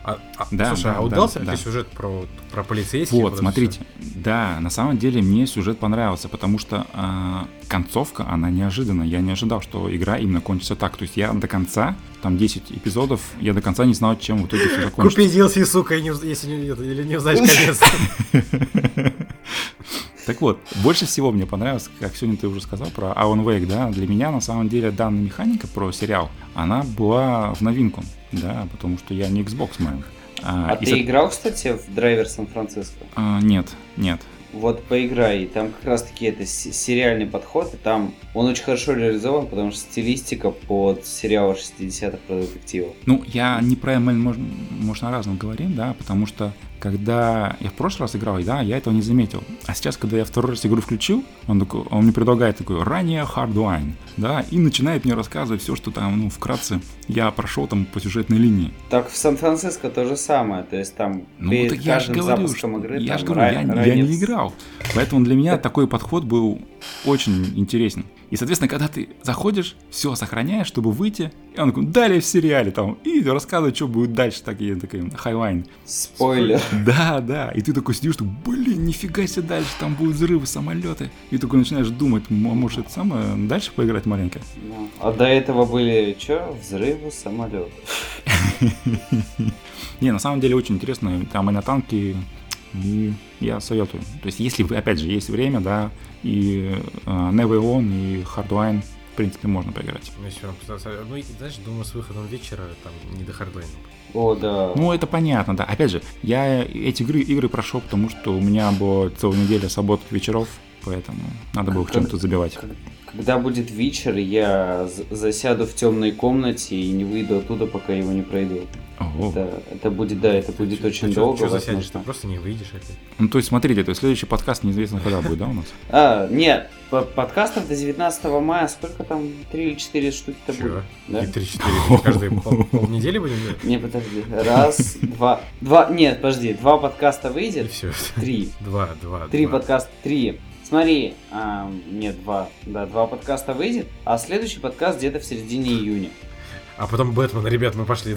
А, а, Да, слушай, а да, удался ли сюжет про, про полицейских? Вот, смотрите, да, на самом деле мне сюжет понравился, потому что а, концовка, она неожиданная. Я не ожидал, что игра именно кончится так. То есть я до конца, там 10 эпизодов, я до конца не знал, чем в итоге все закончится. Купи DLC, сука, и не уз- если не, или не узнаешь конец. Так вот, больше всего мне понравилось, как сегодня ты уже сказал про Alan Wake, да, для меня на самом деле данная механика про сериал, она была в новинку, да, потому что я не Xbox man. А и ты со- играл, кстати, в Драйвер Сан-Франциско? А, нет, нет. Вот поиграй, там как раз таки это с- сериальный подход, и там он очень хорошо реализован, потому что стилистика под сериал 60-х про. Ну, я не про ML, можно, можно разным говорим, да, потому что когда я в прошлый раз играл, да, я этого не заметил. А сейчас, когда я второй раз игру включил, он, такой, он мне предлагает такой ранее Hardline, да, и начинает мне рассказывать все, что там, ну, вкратце я прошел там по сюжетной линии. Так в Сан-Франциско то же самое, то есть там Ну, перед так я же говорю, что, игры я же говорю, я, ра- я раньше не играл. Поэтому для меня такой подход был очень интересен. И, соответственно, когда ты заходишь, все сохраняешь, чтобы выйти, и он такой, далее в сериале там, и рассказывает, что будет дальше, так и такой хайлайт. Спойлер. Да, да, и ты такой сидишь, что, блин, нифига себе дальше, там будут взрывы, самолеты. И такой начинаешь думать, а может это самое, дальше поиграть маленько. Ну, А до этого были, что, взрывы самолетов. Не, на самом деле очень интересно, там и на танки, и я советую. То есть, если, вы, опять же, есть время, да, и э, Never On, и Hardline, в принципе, можно поиграть. Ну, если вам постараться- ну, и, знаешь, думаю, с выходом вечера там не до хардлайна. О, да. Ну, это понятно, да. Опять же, я эти игры, игры прошел, потому что у меня была целая неделя субботных вечеров, поэтому надо было в чем-то забивать. Когда будет вечер, я засяду в темной комнате и не выйду оттуда, пока его не пройду. Ого. Это, это будет, да, это будет Ты очень чё- долго. чё засядешь, ты просто не выйдешь опять. Ну, то есть, смотрите, то есть следующий подкаст неизвестно когда будет, да, у нас? А, нет, по- подкастов до 19 мая, сколько там, 3 или 4 штуки-то будет? Да? И 3-4 каждые пол- полнедели будем делать? Не, подожди. Раз, два, два, нет, подожди, два подкаста И выйдет, все. три. Два, два, Три подкаста, три. Смотри, а, нет, два. Да, два подкаста выйдет, а следующий подкаст где-то в середине июня. А потом Бэтмен, ребят, мы пошли.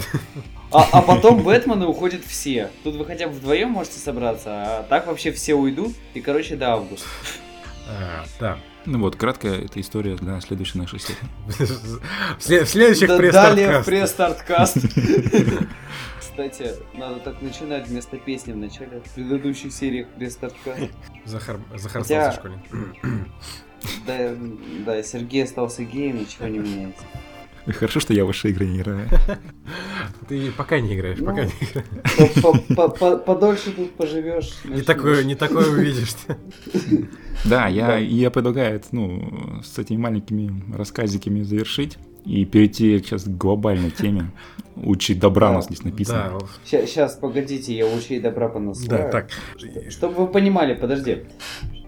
А, а потом Бэтмены уходят все. Тут вы хотя бы вдвоем можете собраться, а так вообще все уйдут. И, короче, до августа. А, Да. Ну вот, краткая эта история для следующей нашей серии. В след- в следующих Да- пресс Далее в пресс-старткаст. Кстати, надо так начинать вместо песни в начале в предыдущих сериях пресс-старткаст. Захар, Захар Хотя- остался школьник. Да, да, Сергей остался геем, ничего не меняется. Хорошо, что я в ваши игры не играю. Ты пока не играешь, Ну, пока не играешь. По- по- по- Подольше тут поживешь. Не такое, не такое увидишь. Да, я, я предлагаю, ну, с этими маленькими рассказиками завершить и перейти сейчас к глобальной теме. Учить добра у нас здесь написано. Да, Сейчас, погодите, я лучей добра понасылаю. да, так. Чтобы вы понимали, подожди.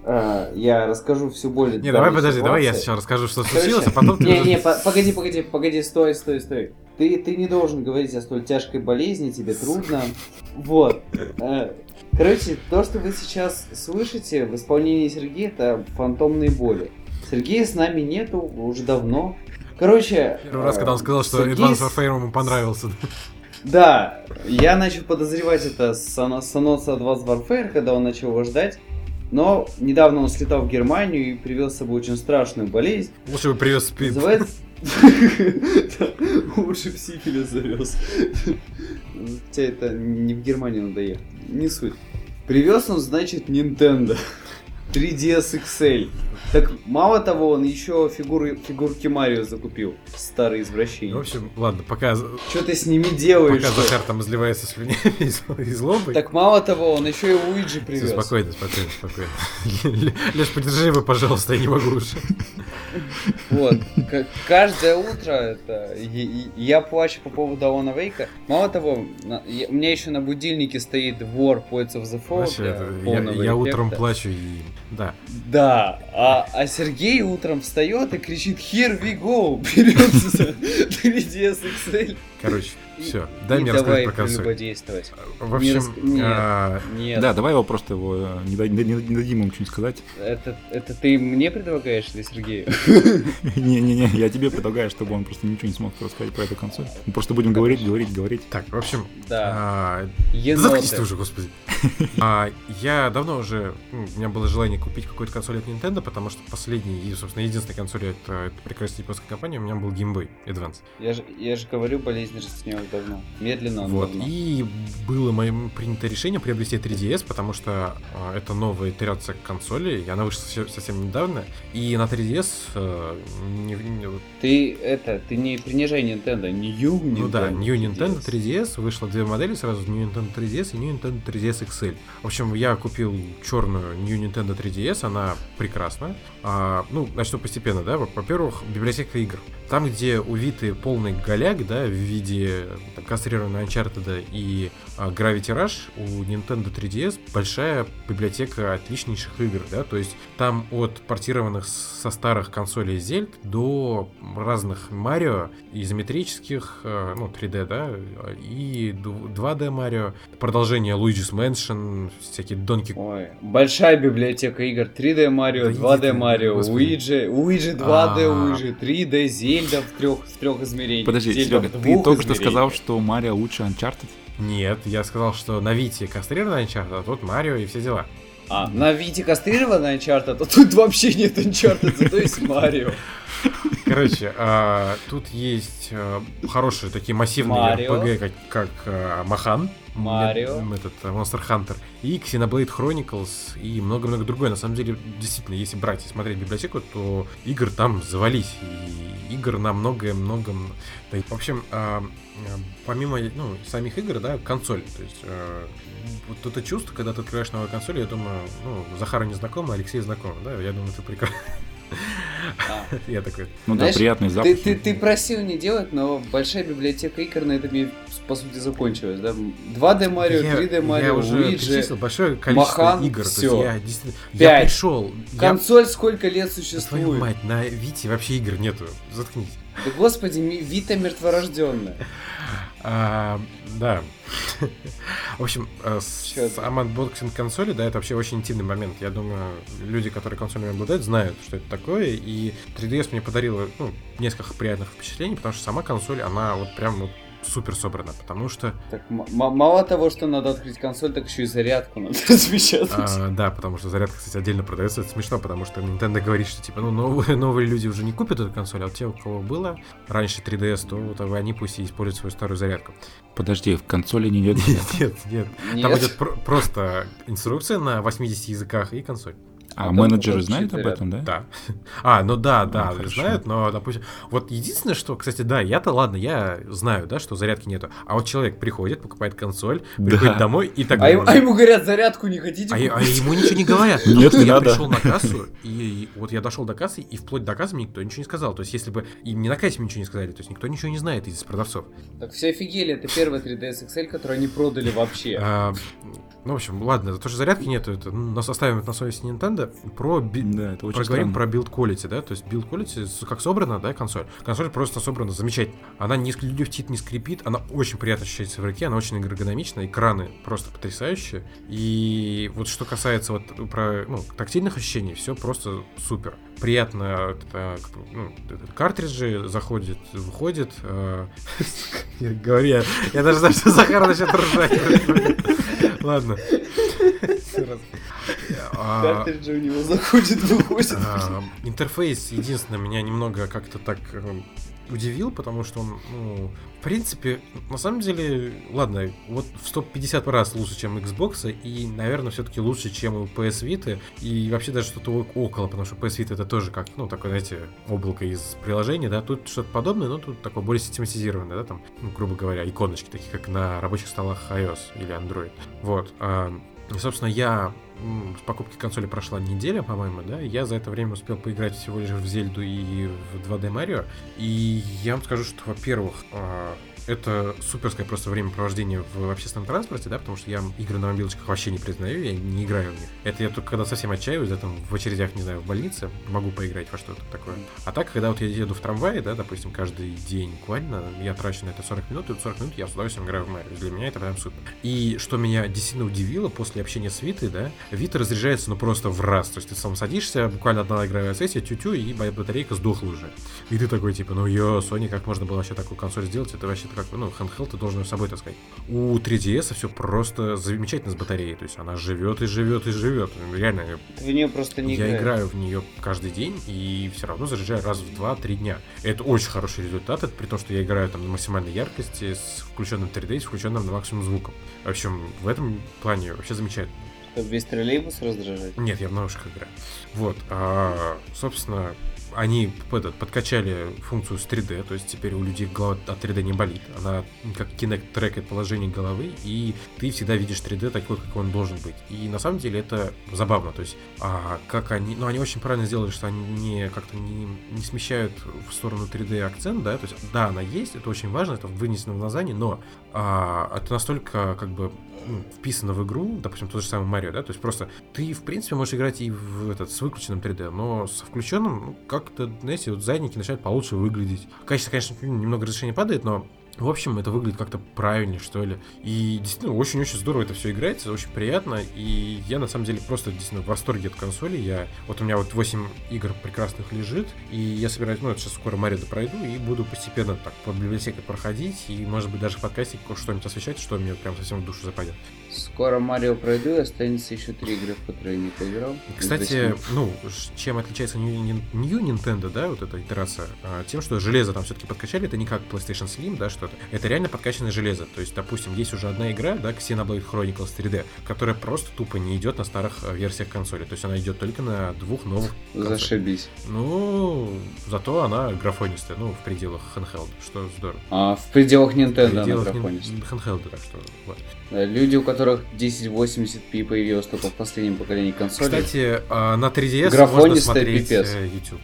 А, я расскажу всю боль. Не, давай подожди, давай я ситуации. сначала расскажу, что Короче, случилось, а потом ты Не, уже- не, по- погоди, погоди, погоди, стой, стой, стой. ты, ты не должен говорить о столь тяжкой болезни, тебе трудно. Вот. Э, короче, то, что вы сейчас слышите в исполнении Сергея, это фантомные боли. Сергея с нами нету уже давно. Короче... Первый раз, когда он сказал, что. Advanced Warfare ему понравился. Да, я начал подозревать это с анонса Advanced Warfare, когда он начал его ждать. Но недавно он слетал в Германию и привез с собой очень страшную болезнь. Лучше бы привез спид. Называется... Лучше в сифилис завез. Хотя это не в Германию надо ехать. Не суть. Привез он, значит, Nintendo. 3DS XL. Так мало того, он еще фигуры, фигурки Марио закупил. Старый извращение. В общем, ладно, пока... Что ты с ними делаешь? Пока Захар там изливается слюнями и злобой. Так мало того, он еще и Уиджи привез. Все, спокойно, спокойно, спокойно. Леш, подержи его, пожалуйста, я не могу уже. Вот. Каждое утро это я плачу по поводу Алана Вейка. Мало того, у меня еще на будильнике стоит War Poets of the Fall. Я утром плачу и да. Да, а, а Сергей утром встает и кричит Here we go! Берется 3DS XL. Короче, все, дай мне рассказать про консоль. действовать. В общем, а... Да, давай его просто его э, не, дадим ему что-нибудь сказать. Это, это ты мне предлагаешь или Сергею? Не-не-не, я тебе предлагаю, чтобы он просто ничего не смог рассказать про эту консоль. Мы просто будем говорить, говорить, говорить. Так, в общем, да. А, заткнись ты уже, господи. а, я давно уже, ну, у меня было желание купить какую-то консоль от Nintendo, потому что последний и, собственно, единственная консоль это, это прекрасная японская компания, у меня был Game Boy Advance. Я же, я же говорю, болезнь расценил давно. Медленно Вот. давно. И было моим принято решение приобрести 3DS, потому что э, это новая итерация консоли, и она вышла совсем недавно. И на 3DS э, не, не, Ты это, ты не принижай Nintendo, New Nintendo. Ну да, New Nintendo 3DS. вышло две модели сразу, New Nintendo 3DS и New Nintendo 3DS XL. В общем, я купил черную New Nintendo 3DS, она прекрасна. А, ну, начну постепенно, да. Во-первых, библиотека игр. Там, где увиты полный голяк, да, в виде там, кастрированного Uncharted и а, Gravity Rush, у Nintendo 3DS большая библиотека отличнейших игр, да, то есть там от портированных со старых консолей Зельд до разных Марио, изометрических, а, ну, 3D, да, и 2D Марио, продолжение Luigi's Mansion, всякие Донки... Ой, большая библиотека игр, 3D Марио, 2D Марио, Уиджи, Уиджи 2D, Уиджи 3D, Зельда в трех, в трех измерениях. Подожди, Серега, ты только что сказал, что Марио лучше Uncharted? Нет, я сказал, что на Вите кастрированный Uncharted, а тут Марио и все дела. А, на Вите кастрированный Uncharted, а тут вообще нет Uncharted, зато есть Марио. Короче, а, тут есть а, хорошие такие массивные. RPG, как, как а, Махан. Марио. Этот Monster Hunter. И Xenoblade Chronicles и много-много другое. На самом деле, действительно, если брать и смотреть библиотеку, то игр там завались. И игр на многое-много... Да, в общем, а, помимо ну, самих игр, да, консоль. То есть э, вот это чувство, когда ты открываешь новую консоль, я думаю, ну, Захару не знакомо, Алексей знаком, да, я думаю, это прекрасно. Я такой. Ну да, приятный запах. Ты, просил не делать, но большая библиотека игр на этом по сути закончилась, да? 2D Марио, 3D Марио, я уже Луиджи, большое количество Монхан, игр. Все. я я пришел. Консоль сколько лет существует? Твою мать, на Вите вообще игр нету. Заткнись. Да господи, Вита мертворожденная. А, да. В общем, э, сам unboxing консоли, да, это вообще очень интимный момент. Я думаю, люди, которые консолями обладают, знают, что это такое. И 3DS мне подарила ну, несколько приятных впечатлений, потому что сама консоль, она вот прям вот супер собрано, потому что... Так мало того, что надо открыть консоль, так еще и зарядку надо распечатать. А, да, потому что зарядка, кстати, отдельно продается. Это смешно, потому что Nintendo говорит, что типа, ну, новые, новые люди уже не купят эту консоль, а вот те, у кого было раньше 3DS, то вот они пусть и используют свою старую зарядку. Подожди, в консоли не идет? Нет, нет, нет. нет. Там идет про- просто инструкция на 80 языках и консоль. А, а менеджеры знают об этом, да? Да. А, ну да, да, ну, знают, но, допустим... Вот единственное, что, кстати, да, я-то, ладно, я знаю, да, что зарядки нету. А вот человек приходит, покупает консоль, приходит да. домой и так а, им, а ему говорят, зарядку не хотите а, а ему ничего не говорят. Нет, не Я надо. пришел на кассу, и вот я дошел до кассы, и вплоть до кассы мне никто ничего не сказал. То есть, если бы им не на кассе ничего не сказали, то есть никто ничего не знает из продавцов. Так все офигели, это первая 3DS XL, которую они продали вообще. А, ну, в общем, ладно, за то, что зарядки нету, это ну, нас оставим на совести Nintendo. Про, би... Да, это очень Проговорим странно. про build quality, да, то есть build quality, как собрана, да, консоль. Консоль просто собрана замечательно. Она не люфтит, не скрипит, она очень приятно ощущается в руке, она очень эргономична, экраны просто потрясающие. И вот что касается вот про ну, тактильных ощущений, все просто супер. Приятно, как бы, ну, картриджи заходит, выходит. э, Я говорю, я я даже знаю, что Захар начнет ржать. Ладно. А, Картриджи у него заходит, выходит. а, Интерфейс, единственное, меня немного как-то так э, удивил, потому что он, ну, в принципе, на самом деле, ладно, вот в 150 раз лучше, чем Xbox, и, наверное, все-таки лучше, чем у PS Vita, и вообще даже что-то около, потому что PS Vita это тоже как, ну, такое, знаете, облако из приложений, да, тут что-то подобное, но тут такое более систематизированное, да, там, ну, грубо говоря, иконочки, такие как на рабочих столах iOS или Android. Вот. а, и, собственно, я с покупки консоли прошла неделя, по-моему, да, я за это время успел поиграть всего лишь в Зельду и в 2D Марио. И я вам скажу, что, во-первых, а, это суперское просто времяпровождение в общественном транспорте, да, потому что я игры на мобилочках вообще не признаю, я не играю в них. Это я только когда совсем отчаиваюсь, да, там в очередях, не знаю, в больнице, могу поиграть во что-то такое. А так, когда вот я еду в трамвае, да, допустим, каждый день буквально, я трачу на это 40 минут, и вот 40 минут я с удовольствием играю в Марио. Для меня это прям супер. И что меня действительно удивило после общения с Витой, да, Вита разряжается, ну, просто в раз. То есть ты сам садишься, буквально одна игровая сессия, тю-тю, и ба- батарейка сдохла уже. И ты такой, типа, ну, ё, Sony, как можно было вообще такую консоль сделать? Это вообще как, ну, handheld ты должен её с собой таскать. У 3DS все просто замечательно с батареей. То есть она живет и живет и живет. Реально, Ты в нее просто не я играешь. играю в нее каждый день и все равно заряжаю раз в 2-3 дня. Это очень хороший результат, это при том, что я играю там на максимальной яркости, с включенным 3D, и с включенным на максимум звуком. В общем, в этом плане вообще замечательно. Чтобы весь троллейбус раздражать. Нет, я в наушниках играю. Вот, а, собственно, они этот, подкачали функцию с 3D, то есть теперь у людей голова от 3D не болит. Она как Kinect трекает положение головы, и ты всегда видишь 3D такой, как он должен быть. И на самом деле это забавно, то есть а, как они, ну они очень правильно сделали, что они не как-то не, не смещают в сторону 3D акцент, да, то есть да, она есть, это очень важно, это вынесено в название, но а, это настолько как бы ну, вписано в игру, допустим, тот же самый Марио, да, то есть просто ты, в принципе, можешь играть и в этот, с выключенным 3D, но со включенным, ну, как-то, знаете, вот задники начинают получше выглядеть. Качество, конечно, немного разрешение падает, но в общем, это выглядит как-то правильнее, что ли. И действительно, очень-очень здорово это все играется, очень приятно. И я, на самом деле, просто действительно в восторге от консоли. Я, вот у меня вот 8 игр прекрасных лежит, и я собираюсь, ну, это сейчас скоро Марио пройду, и буду постепенно так по библиотеке проходить, и, может быть, даже в подкасте что-нибудь освещать, что мне прям совсем в душу западет. Скоро Марио пройду, и останется еще три игры, в которые не поиграл. Кстати, ну, чем отличается New, New Nintendo, да, вот эта итерация, а, тем, что железо там все-таки подкачали, это не как PlayStation Slim, да, что-то. Это реально подкачанное железо. То есть, допустим, есть уже одна игра, да, Xenoblade Chronicles 3D, которая просто тупо не идет на старых э, версиях консоли. То есть она идет только на двух новых консолях. Зашибись. Ну, зато она графонистая, ну, в пределах handheld, что здорово. А в пределах В Nintendo она пределах графонист. handheld, так что вот. Да, Люди, у которых 1080p появилось только в последнем поколении консолей. Кстати, а, на 3DS можно смотреть пипец. э, YouTube.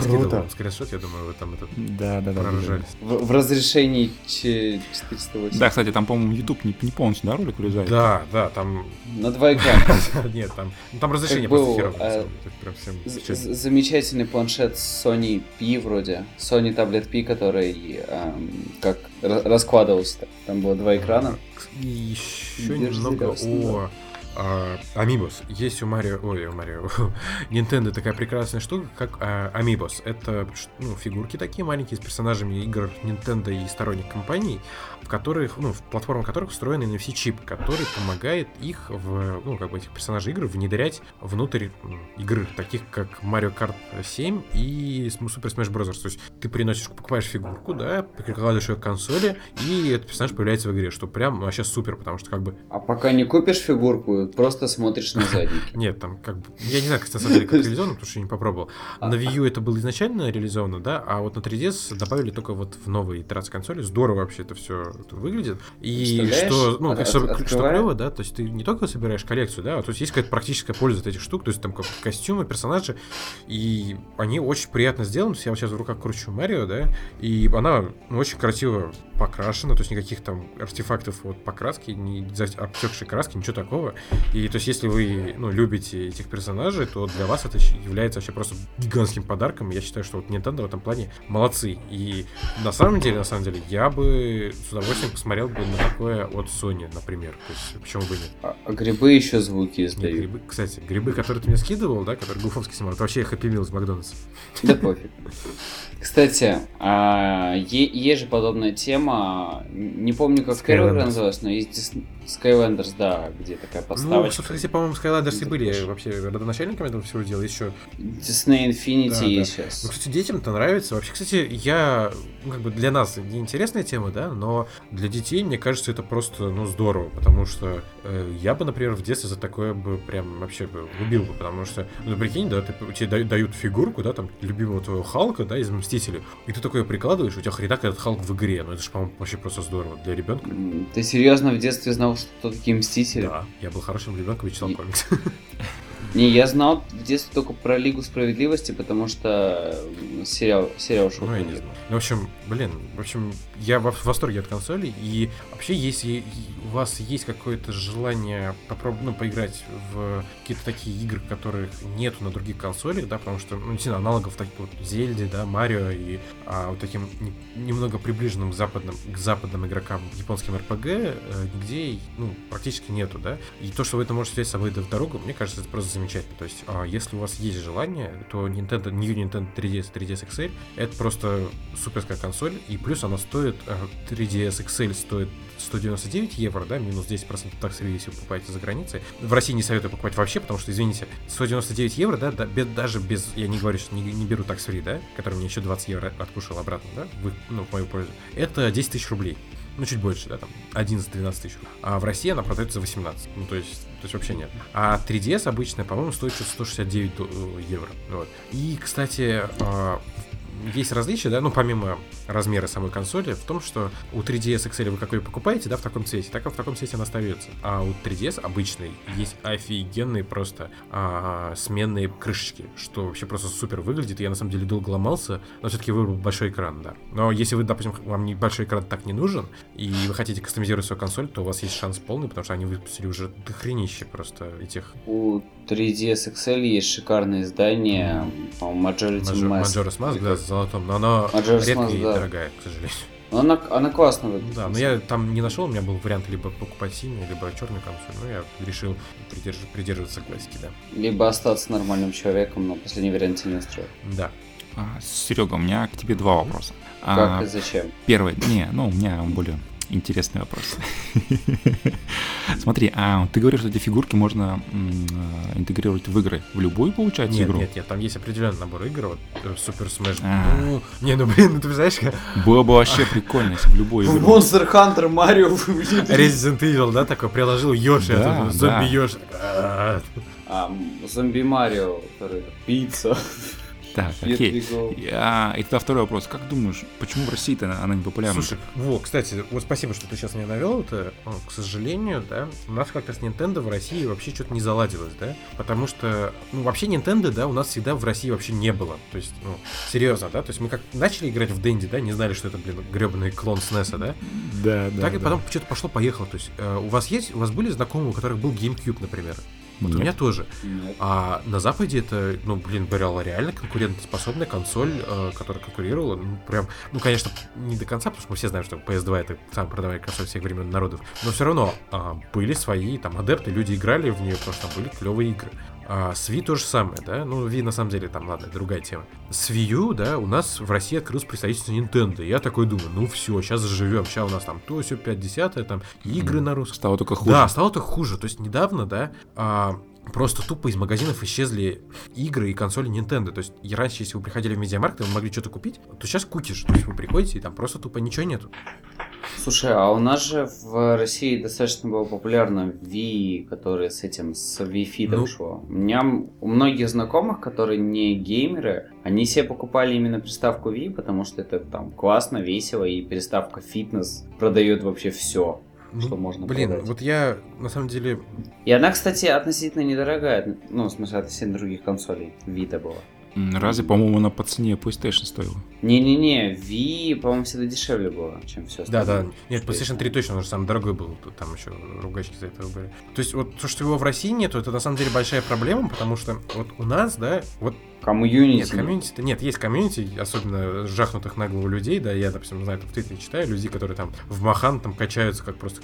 Круто. Скидывал вам скриншот, я думаю, вы там этот Да, да, да. проржались. в, в разрешении ч- 480. Да, кстати, там, по-моему, YouTube не, не полностью, да, ролик вырезает? Да, да, там... На два экрана. Нет, там, ну, там разрешение просто это честно. з- Замечательный планшет Sony P вроде. Sony Tablet P, который эм, как ра- раскладывался. Там было два экрана. И еще Держи немного о а, Amiibos. Есть у Марио, ой, у Марио, Nintendo такая прекрасная штука, как а, Amiibos. Это ну, фигурки такие маленькие с персонажами игр Nintendo и сторонних компаний, которых, ну, в платформах которых встроен NFC-чип, который помогает их в, ну, как бы этих персонажей игр внедрять внутрь игры, таких как Mario Kart 7 и Super Smash Bros. То есть ты приносишь, покупаешь фигурку, да, прикладываешь ее к консоли, и этот персонаж появляется в игре, что прям вообще супер, потому что как бы А пока не купишь фигурку, просто смотришь на задники. нет, там как бы... Я не знаю, как на самом деле как реализовано, потому что я не попробовал. На Wii U это было изначально реализовано, да, а вот на 3DS добавили только вот в новой итерации консоли. Здорово вообще это все выглядит. И что, ну, От- что, от- что открывая- клево, да, то есть ты не только собираешь коллекцию, да, а то есть есть какая-то практическая польза от этих штук, то есть там как костюмы, персонажи, и они очень приятно сделаны. То есть Я вот сейчас в руках кручу Марио, да, и она ну, очень красиво покрашена, то есть никаких там артефактов вот покраски, не обтекшей краски, ничего такого. И то есть если вы ну, любите этих персонажей, то для вас это является вообще просто гигантским подарком. Я считаю, что вот Nintendo в этом плане молодцы. И на самом деле, на самом деле, я бы с удовольствием посмотрел бы на такое от Sony, например. То есть почему бы нет? А, а грибы еще звуки издают. Нет, грибы, кстати, грибы, которые ты мне скидывал, да, которые Гуфовский снимал, это вообще Happy Meal с Макдональдса. Да пофиг. Кстати, а, есть же подобная тема, не помню, как первая называлась, но есть Skylanders, да, где такая поставочка. Ну, кстати, по-моему, Skylanders и были вообще родоначальниками этого всего дела, еще... Disney Infinity да, да. сейчас. Ну, кстати, детям-то нравится. Вообще, кстати, я, ну, как бы для нас неинтересная тема, да, но для детей, мне кажется, это просто, ну, здорово, потому что э, я бы, например, в детстве за такое бы прям вообще бы убил бы, потому что, ну, прикинь, да, ты, тебе дают фигурку, да, там, любимого твоего Халка, да, из Мстителей, и ты такое прикладываешь, у тебя хренак этот Халк в игре, ну, это же, по-моему, вообще просто здорово для ребенка. Ты серьезно в детстве знал, что такие Мстители? Да, я был хорошим ребенком и читал и... комиксы. Не, я знал в детстве только про Лигу Справедливости, потому что сериал, сериал шел. Ну, я не знаю. Ну, в общем, блин, в общем, я в восторге от консоли, и вообще, если у вас есть какое-то желание попробовать, ну, поиграть в какие-то такие игры, которых нету на других консолях, да, потому что, ну, действительно, аналогов таких вот Зельды, да, Марио и а, вот таким не, немного приближенным к западным, к западным игрокам японским РПГ э, нигде, ну, практически нету, да, и то, что вы это можете взять с собой в дорогу, мне кажется, это просто замечательно. То есть, а, если у вас есть желание, то Nintendo, New Nintendo 3DS, 3DS XL это просто суперская консоль, и плюс она стоит, 3DS а, XL стоит 199 евро, да, минус 10% таксы, если вы покупаете за границей. В России не советую покупать вообще, потому что, извините, 199 евро, да, да без, даже без, я не говорю, что не, не беру такс фри, да, который мне еще 20 евро откушал обратно, да, в, ну, в мою пользу. Это 10 тысяч рублей ну чуть больше, да, там 11-12 тысяч. А в России она продается за 18. Ну, то есть, то есть вообще нет. А 3DS обычная, по-моему, стоит 169 э, евро. Вот. И, кстати, а, есть различия, да, ну, помимо размера самой консоли, в том, что у 3DS XL вы какой покупаете, да, в таком цвете, так и в таком цвете она остается. А у 3DS обычной есть офигенные просто а, сменные крышечки, что вообще просто супер выглядит. Я на самом деле долго ломался, но все-таки выбрал большой экран, да. Но если вы, допустим, вам не большой экран так не нужен, и вы хотите кастомизировать свою консоль, то у вас есть шанс полный, потому что они выпустили уже дохренище просто этих. У 3DS XL есть шикарное издание, Majority Mask. Majora's Mask, да, золотом, но она Majora's редкая Mask, и да. дорогая, к сожалению. Но она, она классно выглядит. Да, но я там не нашел, у меня был вариант либо покупать синюю, либо черную консоль, но я решил придерж... придерживаться классики, да. Либо остаться нормальным человеком, но последний вариант не настроил. Да. А, Серега, у меня к тебе два вопроса. Как а, и зачем? Первый, не, ну у меня более интересный вопрос. Смотри, а ты говоришь, что эти фигурки можно э, интегрировать в игры, в любую, получается, нет, игру? Нет, нет, там есть определенный набор игр, вот Супер э, Smash. А. Ну, не, ну блин, ну ты знаешь, как... Было бы вообще прикольно, если в любой игру. Monster Hunter, Марио. Resident Evil, да, такой приложил Йоши, да, зомби Йоши. Зомби Марио, который пицца. Так, окей. А, и тогда второй вопрос. Как думаешь, почему в России-то она, она не популярна? Слушай, во, кстати, вот спасибо, что ты сейчас меня навел. Это, к сожалению, да, у нас как-то с Nintendo в России вообще что-то не заладилось, да, потому что, ну, вообще Nintendo, да, у нас всегда в России вообще не было. То есть, ну, серьезно, да, то есть мы как начали играть в Дэнди, да, не знали, что это, блин, гребаный клон SNES, да? Да, да. Так и да. потом что-то пошло-поехало. То есть, э, у вас есть, у вас были знакомые, у которых был GameCube, например? Вот Нет. у меня тоже. Нет. А на Западе это, ну, блин, была реально конкурентоспособная консоль, э, которая конкурировала, ну, прям, ну, конечно, не до конца, потому что мы все знаем, что PS2 это самая продаваемая консоль всех времен народов, но все равно э, были свои там адепты, люди играли в нее, потому что там были клевые игры. А с Wii то же самое, да? Ну, Wii на самом деле там, ладно, другая тема. С Wii U, да, у нас в России открылось представительство Nintendo. Я такой думаю, ну все, сейчас заживем. Сейчас у нас там то, все, 50 там игры mm. на русском. Стало только хуже. Да, стало только хуже. То есть недавно, да, а, просто тупо из магазинов исчезли игры и консоли Nintendo. То есть и раньше, если вы приходили в медиамаркет, вы могли что-то купить, то сейчас кукиш. То есть вы приходите, и там просто тупо ничего нету. Слушай, а у нас же в России достаточно было популярно Wii, которое с этим, с Wii Fit ну... шло. У меня у многих знакомых, которые не геймеры, они себе покупали именно приставку Wii, потому что это там классно, весело, и приставка фитнес продает вообще все. Ну, что можно Блин, продать. вот я на самом деле... И она, кстати, относительно недорогая. Ну, в смысле, относительно других консолей. Vita была. Разве, по-моему, она по цене PlayStation стоила? Не-не-не, Ви, по-моему, всегда дешевле было, чем все Да, да. Нет, PlayStation 3 точно, он же самый дорогой был. Там еще ругачки за это были. То есть вот то, что его в России нету, это на самом деле большая проблема, потому что вот у нас, да, вот Комьюнити. Нет, комьюнити нет, есть комьюнити, особенно жахнутых на голову людей, да, я, допустим, знаю, в Твиттере читаю, людей, которые там в Монхан там качаются как просто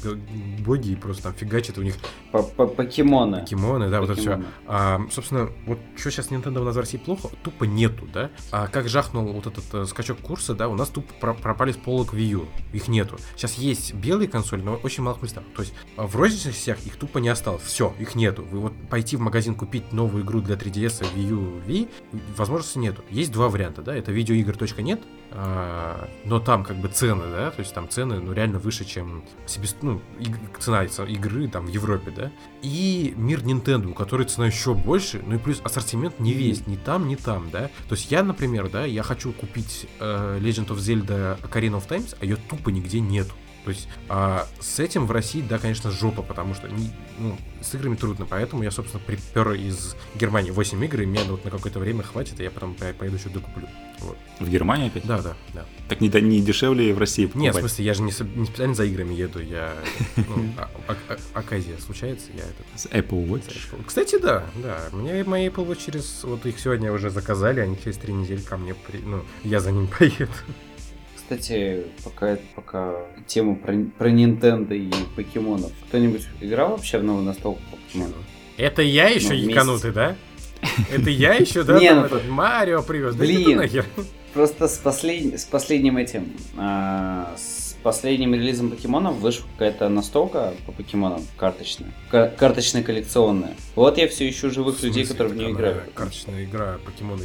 боги и просто там фигачат у них По- по- Покемоны. покемоны, да, вот это все. Покемоны. А, собственно, вот что сейчас Nintendo у нас в России плохо, тупо нету, да. А как жахнул вот этот э, скачок курса, да, у нас тупо про- пропали с полок Wii U, их нету. Сейчас есть белые консоли, но очень малых местах. То есть а, в розничных сетях их тупо не осталось, все, их нету. Вы вот пойти в магазин купить новую игру для 3DS, Wii U, Wii, возможности нету. Есть два варианта, да, это видеоигр.нет, а, но там как бы цены, да, то есть там цены, ну, реально выше, чем себе, ну, цена игры там в Европе, да, и мир Nintendo, у которой цена еще больше, ну и плюс ассортимент не весь, ни там, ни там, да. То есть я, например, да, я хочу купить э, Legend of Zelda Ocarina of Times, а ее тупо нигде нету. То есть а, с этим в России, да, конечно, жопа, потому что не- ну, с играми трудно, поэтому я, собственно, припер из Германии 8 игр, и мне вот на какое-то время хватит, и я потом по- поеду еще докуплю. Вот. В Германии опять? Да, да, да. Так не, не дешевле в России Нет, в покупать? смысле, я же не, не специально за играми еду, я... Ну, а- а- а- оказия случается, я это... С Apple Watch? Кстати, да, да. Мне мои Apple Watch через... Вот их сегодня уже заказали, они через три недели ко мне... При... Ну, я за ним поеду. Кстати, пока, пока тему про, про Nintendo и покемонов. Кто-нибудь играл вообще в новую настолку покемонов? Это я еще Ну, яканутый, да? Это я еще, да, Не, ну, этот Марио привез. Блин. нахер. Просто с, послед... с последним этим, а, с последним релизом покемонов вышла какая-то настолка по покемонам карточная. Ка- карточная коллекционная. Вот я все ищу живых людей, которые в нее играют. Карточная игра, покемоны.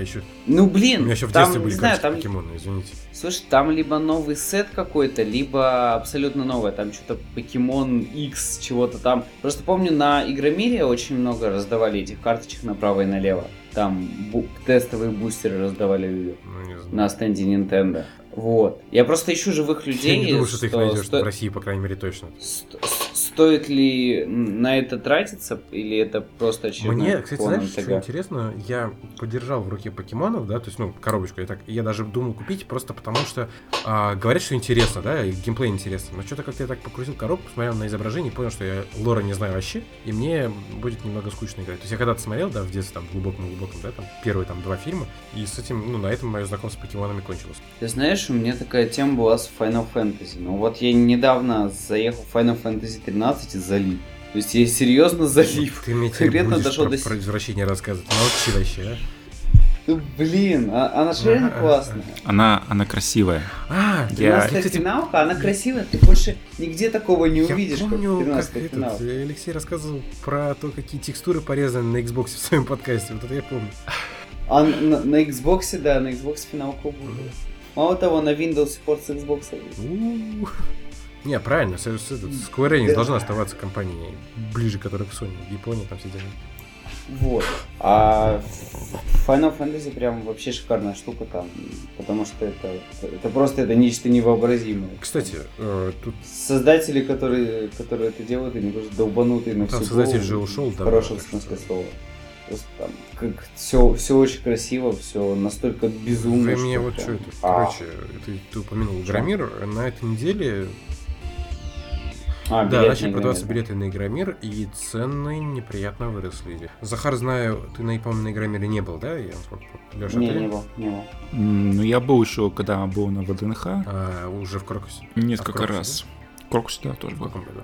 Я еще... Ну У блин, меня еще в там, детстве были знаю, там, покемоны, извините. слушай, там либо новый сет какой-то, либо абсолютно новое, там что-то покемон X, чего-то там. Просто помню, на Игромире очень много раздавали этих карточек направо и налево. Там бу- тестовые бустеры раздавали Ну, на стенде Nintendo. Вот. Я просто ищу живых людей. Я не думаю, что ты их что найдешь сто- в России, по крайней мере, точно. сто- Стоит ли на это тратиться, или это просто очередной Мне, кстати, знаешь, что МТГ? интересно? Я подержал в руке покемонов, да, то есть, ну, коробочку, я так, я даже думал купить, просто потому что а, говорят, что интересно, да, и геймплей интересно. Но что-то как-то я так покрутил коробку, посмотрел на изображение, понял, что я лора не знаю вообще, и мне будет немного скучно играть. То есть я когда-то смотрел, да, в детстве, там, глубоком-глубоком, да, там, первые там два фильма, и с этим, ну, на этом мое знакомство с покемонами кончилось. Ты знаешь, у меня такая тема была с Final Fantasy. Ну вот я недавно заехал в Final Fantasy 13 и залип. То есть я серьезно залип. Ты мне Конкретно дошел про, до про извращение рассказывать. Молчи вообще, Ну, блин, а- она же реально классная. Она, она красивая. а? А, Я- 13 кстати, финалка, она красивая, ты больше нигде такого не Я увидишь, помню, как как 13 этот, э, Алексей рассказывал про то, какие текстуры порезаны на Xbox в своем подкасте. Вот это я помню. А на, на Xbox, да, на Xbox финалку будет. Мало того, на Windows порт с Xbox. Не, правильно, Square Enix Да. должна оставаться компанией ближе, которая к Sony. В Японии там все дела. Вот. А Final Fantasy прям вообще шикарная штука там, потому что это, это просто это нечто невообразимое. Кстати, э, тут Создатели, которые, которые это делают, они просто долбанутые на там всю создатель голову, же ушел, В да. хорошем так что- смысле слова. Там как все, все очень красиво, все настолько безумно. Вы мне вот прям- что это, А, короче, ты, ты упомянул Игромир, на этой неделе, а, да, начали на продаваться Игромир. билеты на Игромир, и цены неприятно выросли. Захар, знаю, ты, на, по-моему, на Игромире не был, да? Я, Леша, Не, ты? не был, не был. Ну, я был еще, когда был на ВДНХ, А, уже в Крокусе. несколько Крокусе, раз. Крокус, да, тоже В был. каком году?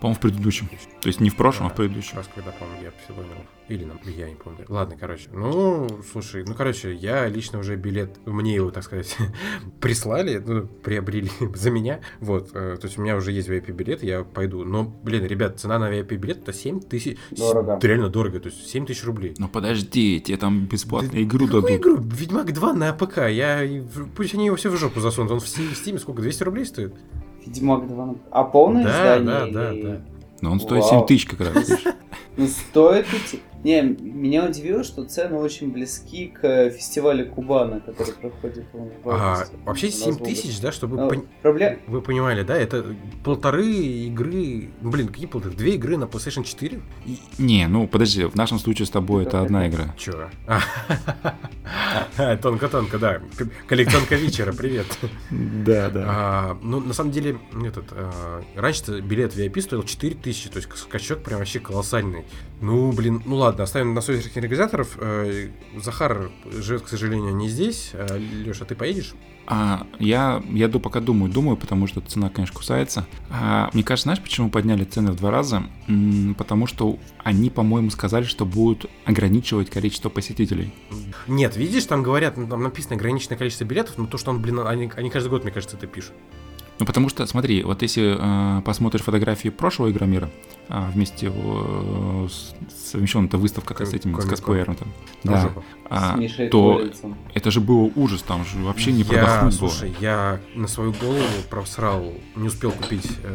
По-моему, в предыдущем. То есть не в прошлом, а в Да, предыдущем. Раз, когда, по-моему, я псевдонил. Или нам, я не помню. Ладно, короче. Ну, слушай, ну, короче, я лично уже билет, мне его, так сказать, прислали, ну, приобрели за меня. Вот, э, то есть у меня уже есть VIP-билет, я пойду. Но, блин, ребят, цена на VIP-билет это 7 тысяч. Дорого. Это реально дорого, то есть 7 тысяч рублей. Ну подожди, тебе там бесплатную игру Какую дадут. игру? Ведьмак 2 на ПК. Я... Пусть они его все в жопу засунут. Он в Steam, в Steam сколько? 200 рублей стоит? Ведьмак 2. на- А полное Да, издание? да, да, или- да. Но он стоит Вау. 7 тысяч как раз. Ну, стоит идти. Не, меня удивило, что цены очень близки к фестивалю Кубана, который проходит в А, августе. вообще У нас 7 в тысяч, да, чтобы Ну, пон- пробле- вы понимали, да, это полторы игры, ну, блин, какие полторы, две игры на PlayStation 4? И, Не, ну подожди, в нашем случае с тобой это одна игра. Чё? А, Тонко-тонко, да. К- Коллекционка вечера, привет. Да, да. А, Ну, на самом деле, этот, а, раньше билет VIP стоил 4000, то есть скачок прям вообще колоссальный. Ну, блин, ну ладно, оставим на совесть организаторов. Э, Захар живет, к сожалению, не здесь. Леша, ты поедешь? А, я, я пока думаю, думаю, потому что цена, конечно, кусается. А, мне кажется, знаешь, почему подняли цены в два раза? М, потому что они, по-моему, сказали, что будут ограничивать количество посетителей. Нет, видишь, там говорят, ну, там написано ограниченное количество билетов, но то, что он, блин, они, они каждый год, мне кажется, это пишут. Ну, потому что, смотри, вот если э, посмотришь фотографии прошлого Игромира, а, вместе э, с, совмещенная выставка с Ком- этим, с комик-кон. косплеером там, да, а, с то Коллинсом. это же было ужас, там же вообще не продохнуть было. слушай, я на свою голову просрал, не успел купить э,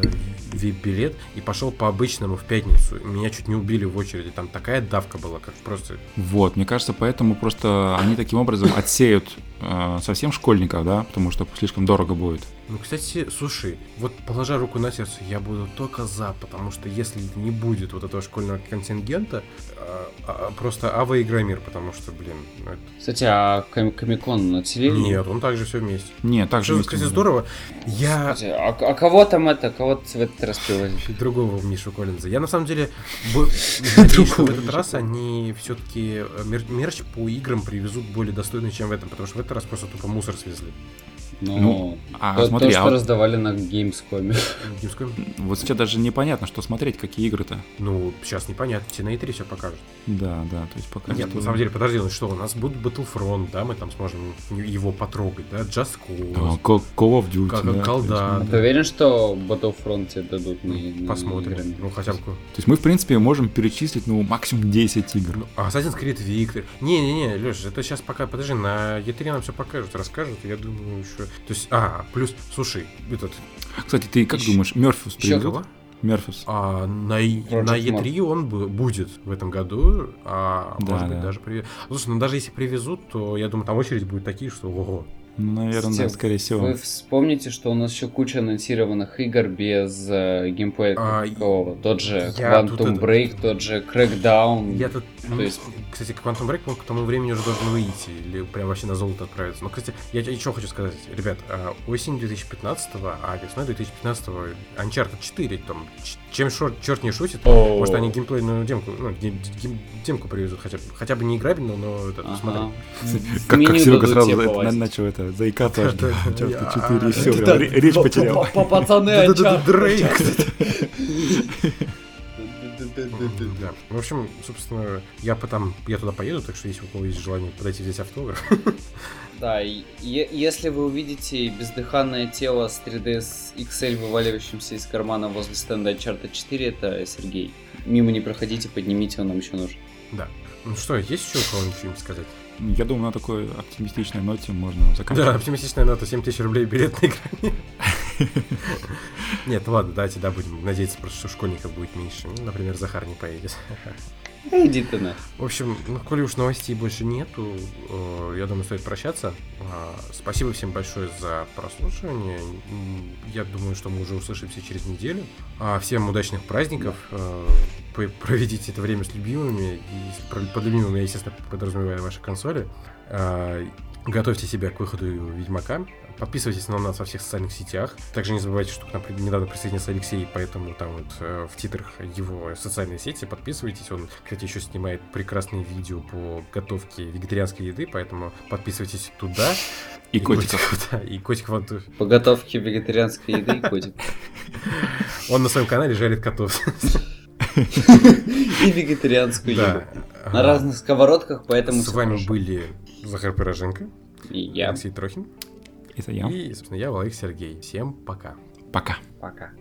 VIP-билет и пошел по обычному в пятницу. Меня чуть не убили в очереди. Там такая давка была, как просто... Вот, мне кажется, поэтому просто они таким образом отсеют э, совсем школьников, да, потому что слишком дорого будет. Ну, кстати, слушай, вот положа руку на сердце, я буду только за, потому что если не будет вот этого школьного контингента, а, а, просто Ава Игромир, потому что, блин, ну это... Кстати, а Ком- Комикон отселили? Нет, он также все вместе. Не, так же Что, вместе кстати, здорово. Я... Кстати, а, а кого там это, кого в этот раз привозили? другого Мишу Коллинза. Я на самом деле бо- надеюсь, что в этот раз они все-таки мерч по играм привезут более достойный, чем в этом, потому что в этот раз просто тупо мусор свезли. Ну, Ну, а то, смотри, то, а что вот- раздавали на Gamescom. Gamescom. Вот сейчас даже непонятно, что смотреть, какие игры-то. Ну, сейчас непонятно, все на E3 все покажут. Да, да, то есть пока Нет, что- на самом деле, подожди, ну что, у нас будет Battlefront, да, мы там сможем его потрогать, да, Just Да, Cause, Call Call of Duty, Как- да, колда. то есть, А ты уверен, что Battlefront тебе дадут на, на посмотрим, играми? ну хотя бы... То есть мы, в принципе, можем перечислить, ну, максимум 10 игр. Ну, Assassin's Creed Victor. Не-не-не, Леш, это сейчас пока, подожди, на E3 нам все покажут, расскажут, я думаю, еще... То есть, а, плюс, слушай, этот... Кстати, ты как Ещё- думаешь, Мерфус? Кого? Мерфус. А, на, Project на E3 он бу- будет в этом году, а Да, может быть да. даже привезут. Слушай, ну даже если привезут, то я думаю, там очередь будет такие, что ого. Ну, наверное, Кстати, скорее всего. Вы вспомните, что у нас еще куча анонсированных игр без э, геймплея А, какого. Тот же я тут Quantum это- Break, тот же Crackdown. Я тут, ну, есть- кстати, Quantum Break, он к тому времени уже должен выйти, или прям вообще на золото отправиться. Но, кстати, я еще хочу сказать, ребят, а, осень 2015 а весной 2015 Uncharted 4, там, чем шор- черт не шутит, О. может они геймплейную демку, ну, ге- ге- демку привезут, хотя, бы- хотя бы не играбельную, но это, Ага. смотри. Как, как Серега сразу тебе это, начал это Uncharted я- 4, и все, речь потерял. Пацаны, Uncharted, Дрейк. Да. В общем, собственно, я потом, я туда поеду, так что если у кого есть желание подойти взять автограф. Да, и если вы увидите бездыханное тело с 3DS XL, вываливающимся из кармана возле стенда Uncharted 4, это Сергей. Мимо не проходите, поднимите, он нам еще нужен. Да. Ну что, есть еще у кого-нибудь что-нибудь сказать? Я думаю, на такой оптимистичной ноте можно Да, заканчивать. оптимистичная нота 7 тысяч рублей билет на экране. Нет, ладно, давайте, да, будем надеяться, просто что школьников будет меньше. Ну, например, Захар не поедет. Да иди ты на. В общем, ну, коли уж новостей больше нету, э, я думаю, стоит прощаться. А, Спасибо всем большое за прослушивание. Я думаю, что мы уже услышимся через неделю. А, Всем удачных праздников. Э, Проведите это время с любимыми. И под любимыми я, естественно, подразумеваю ваши консоли. А, Готовьте себя к выходу Ведьмака. Подписывайтесь на нас во всех социальных сетях. Также не забывайте, что к нам недавно присоединился Алексей, поэтому там вот э, в титрах его социальные сети подписывайтесь. Он, кстати, еще снимает прекрасные видео по готовке вегетарианской еды, поэтому подписывайтесь туда. И котиков. Да, и котиков он, По готовке вегетарианской еды и котик. он на своем канале жарит котов. И вегетарианскую еду. На разных сковородках, поэтому С вами были Захар Пироженко, И я. Алексей Трохин Это я. и, собственно, я, Валерий Сергей. Всем пока. Пока. Пока.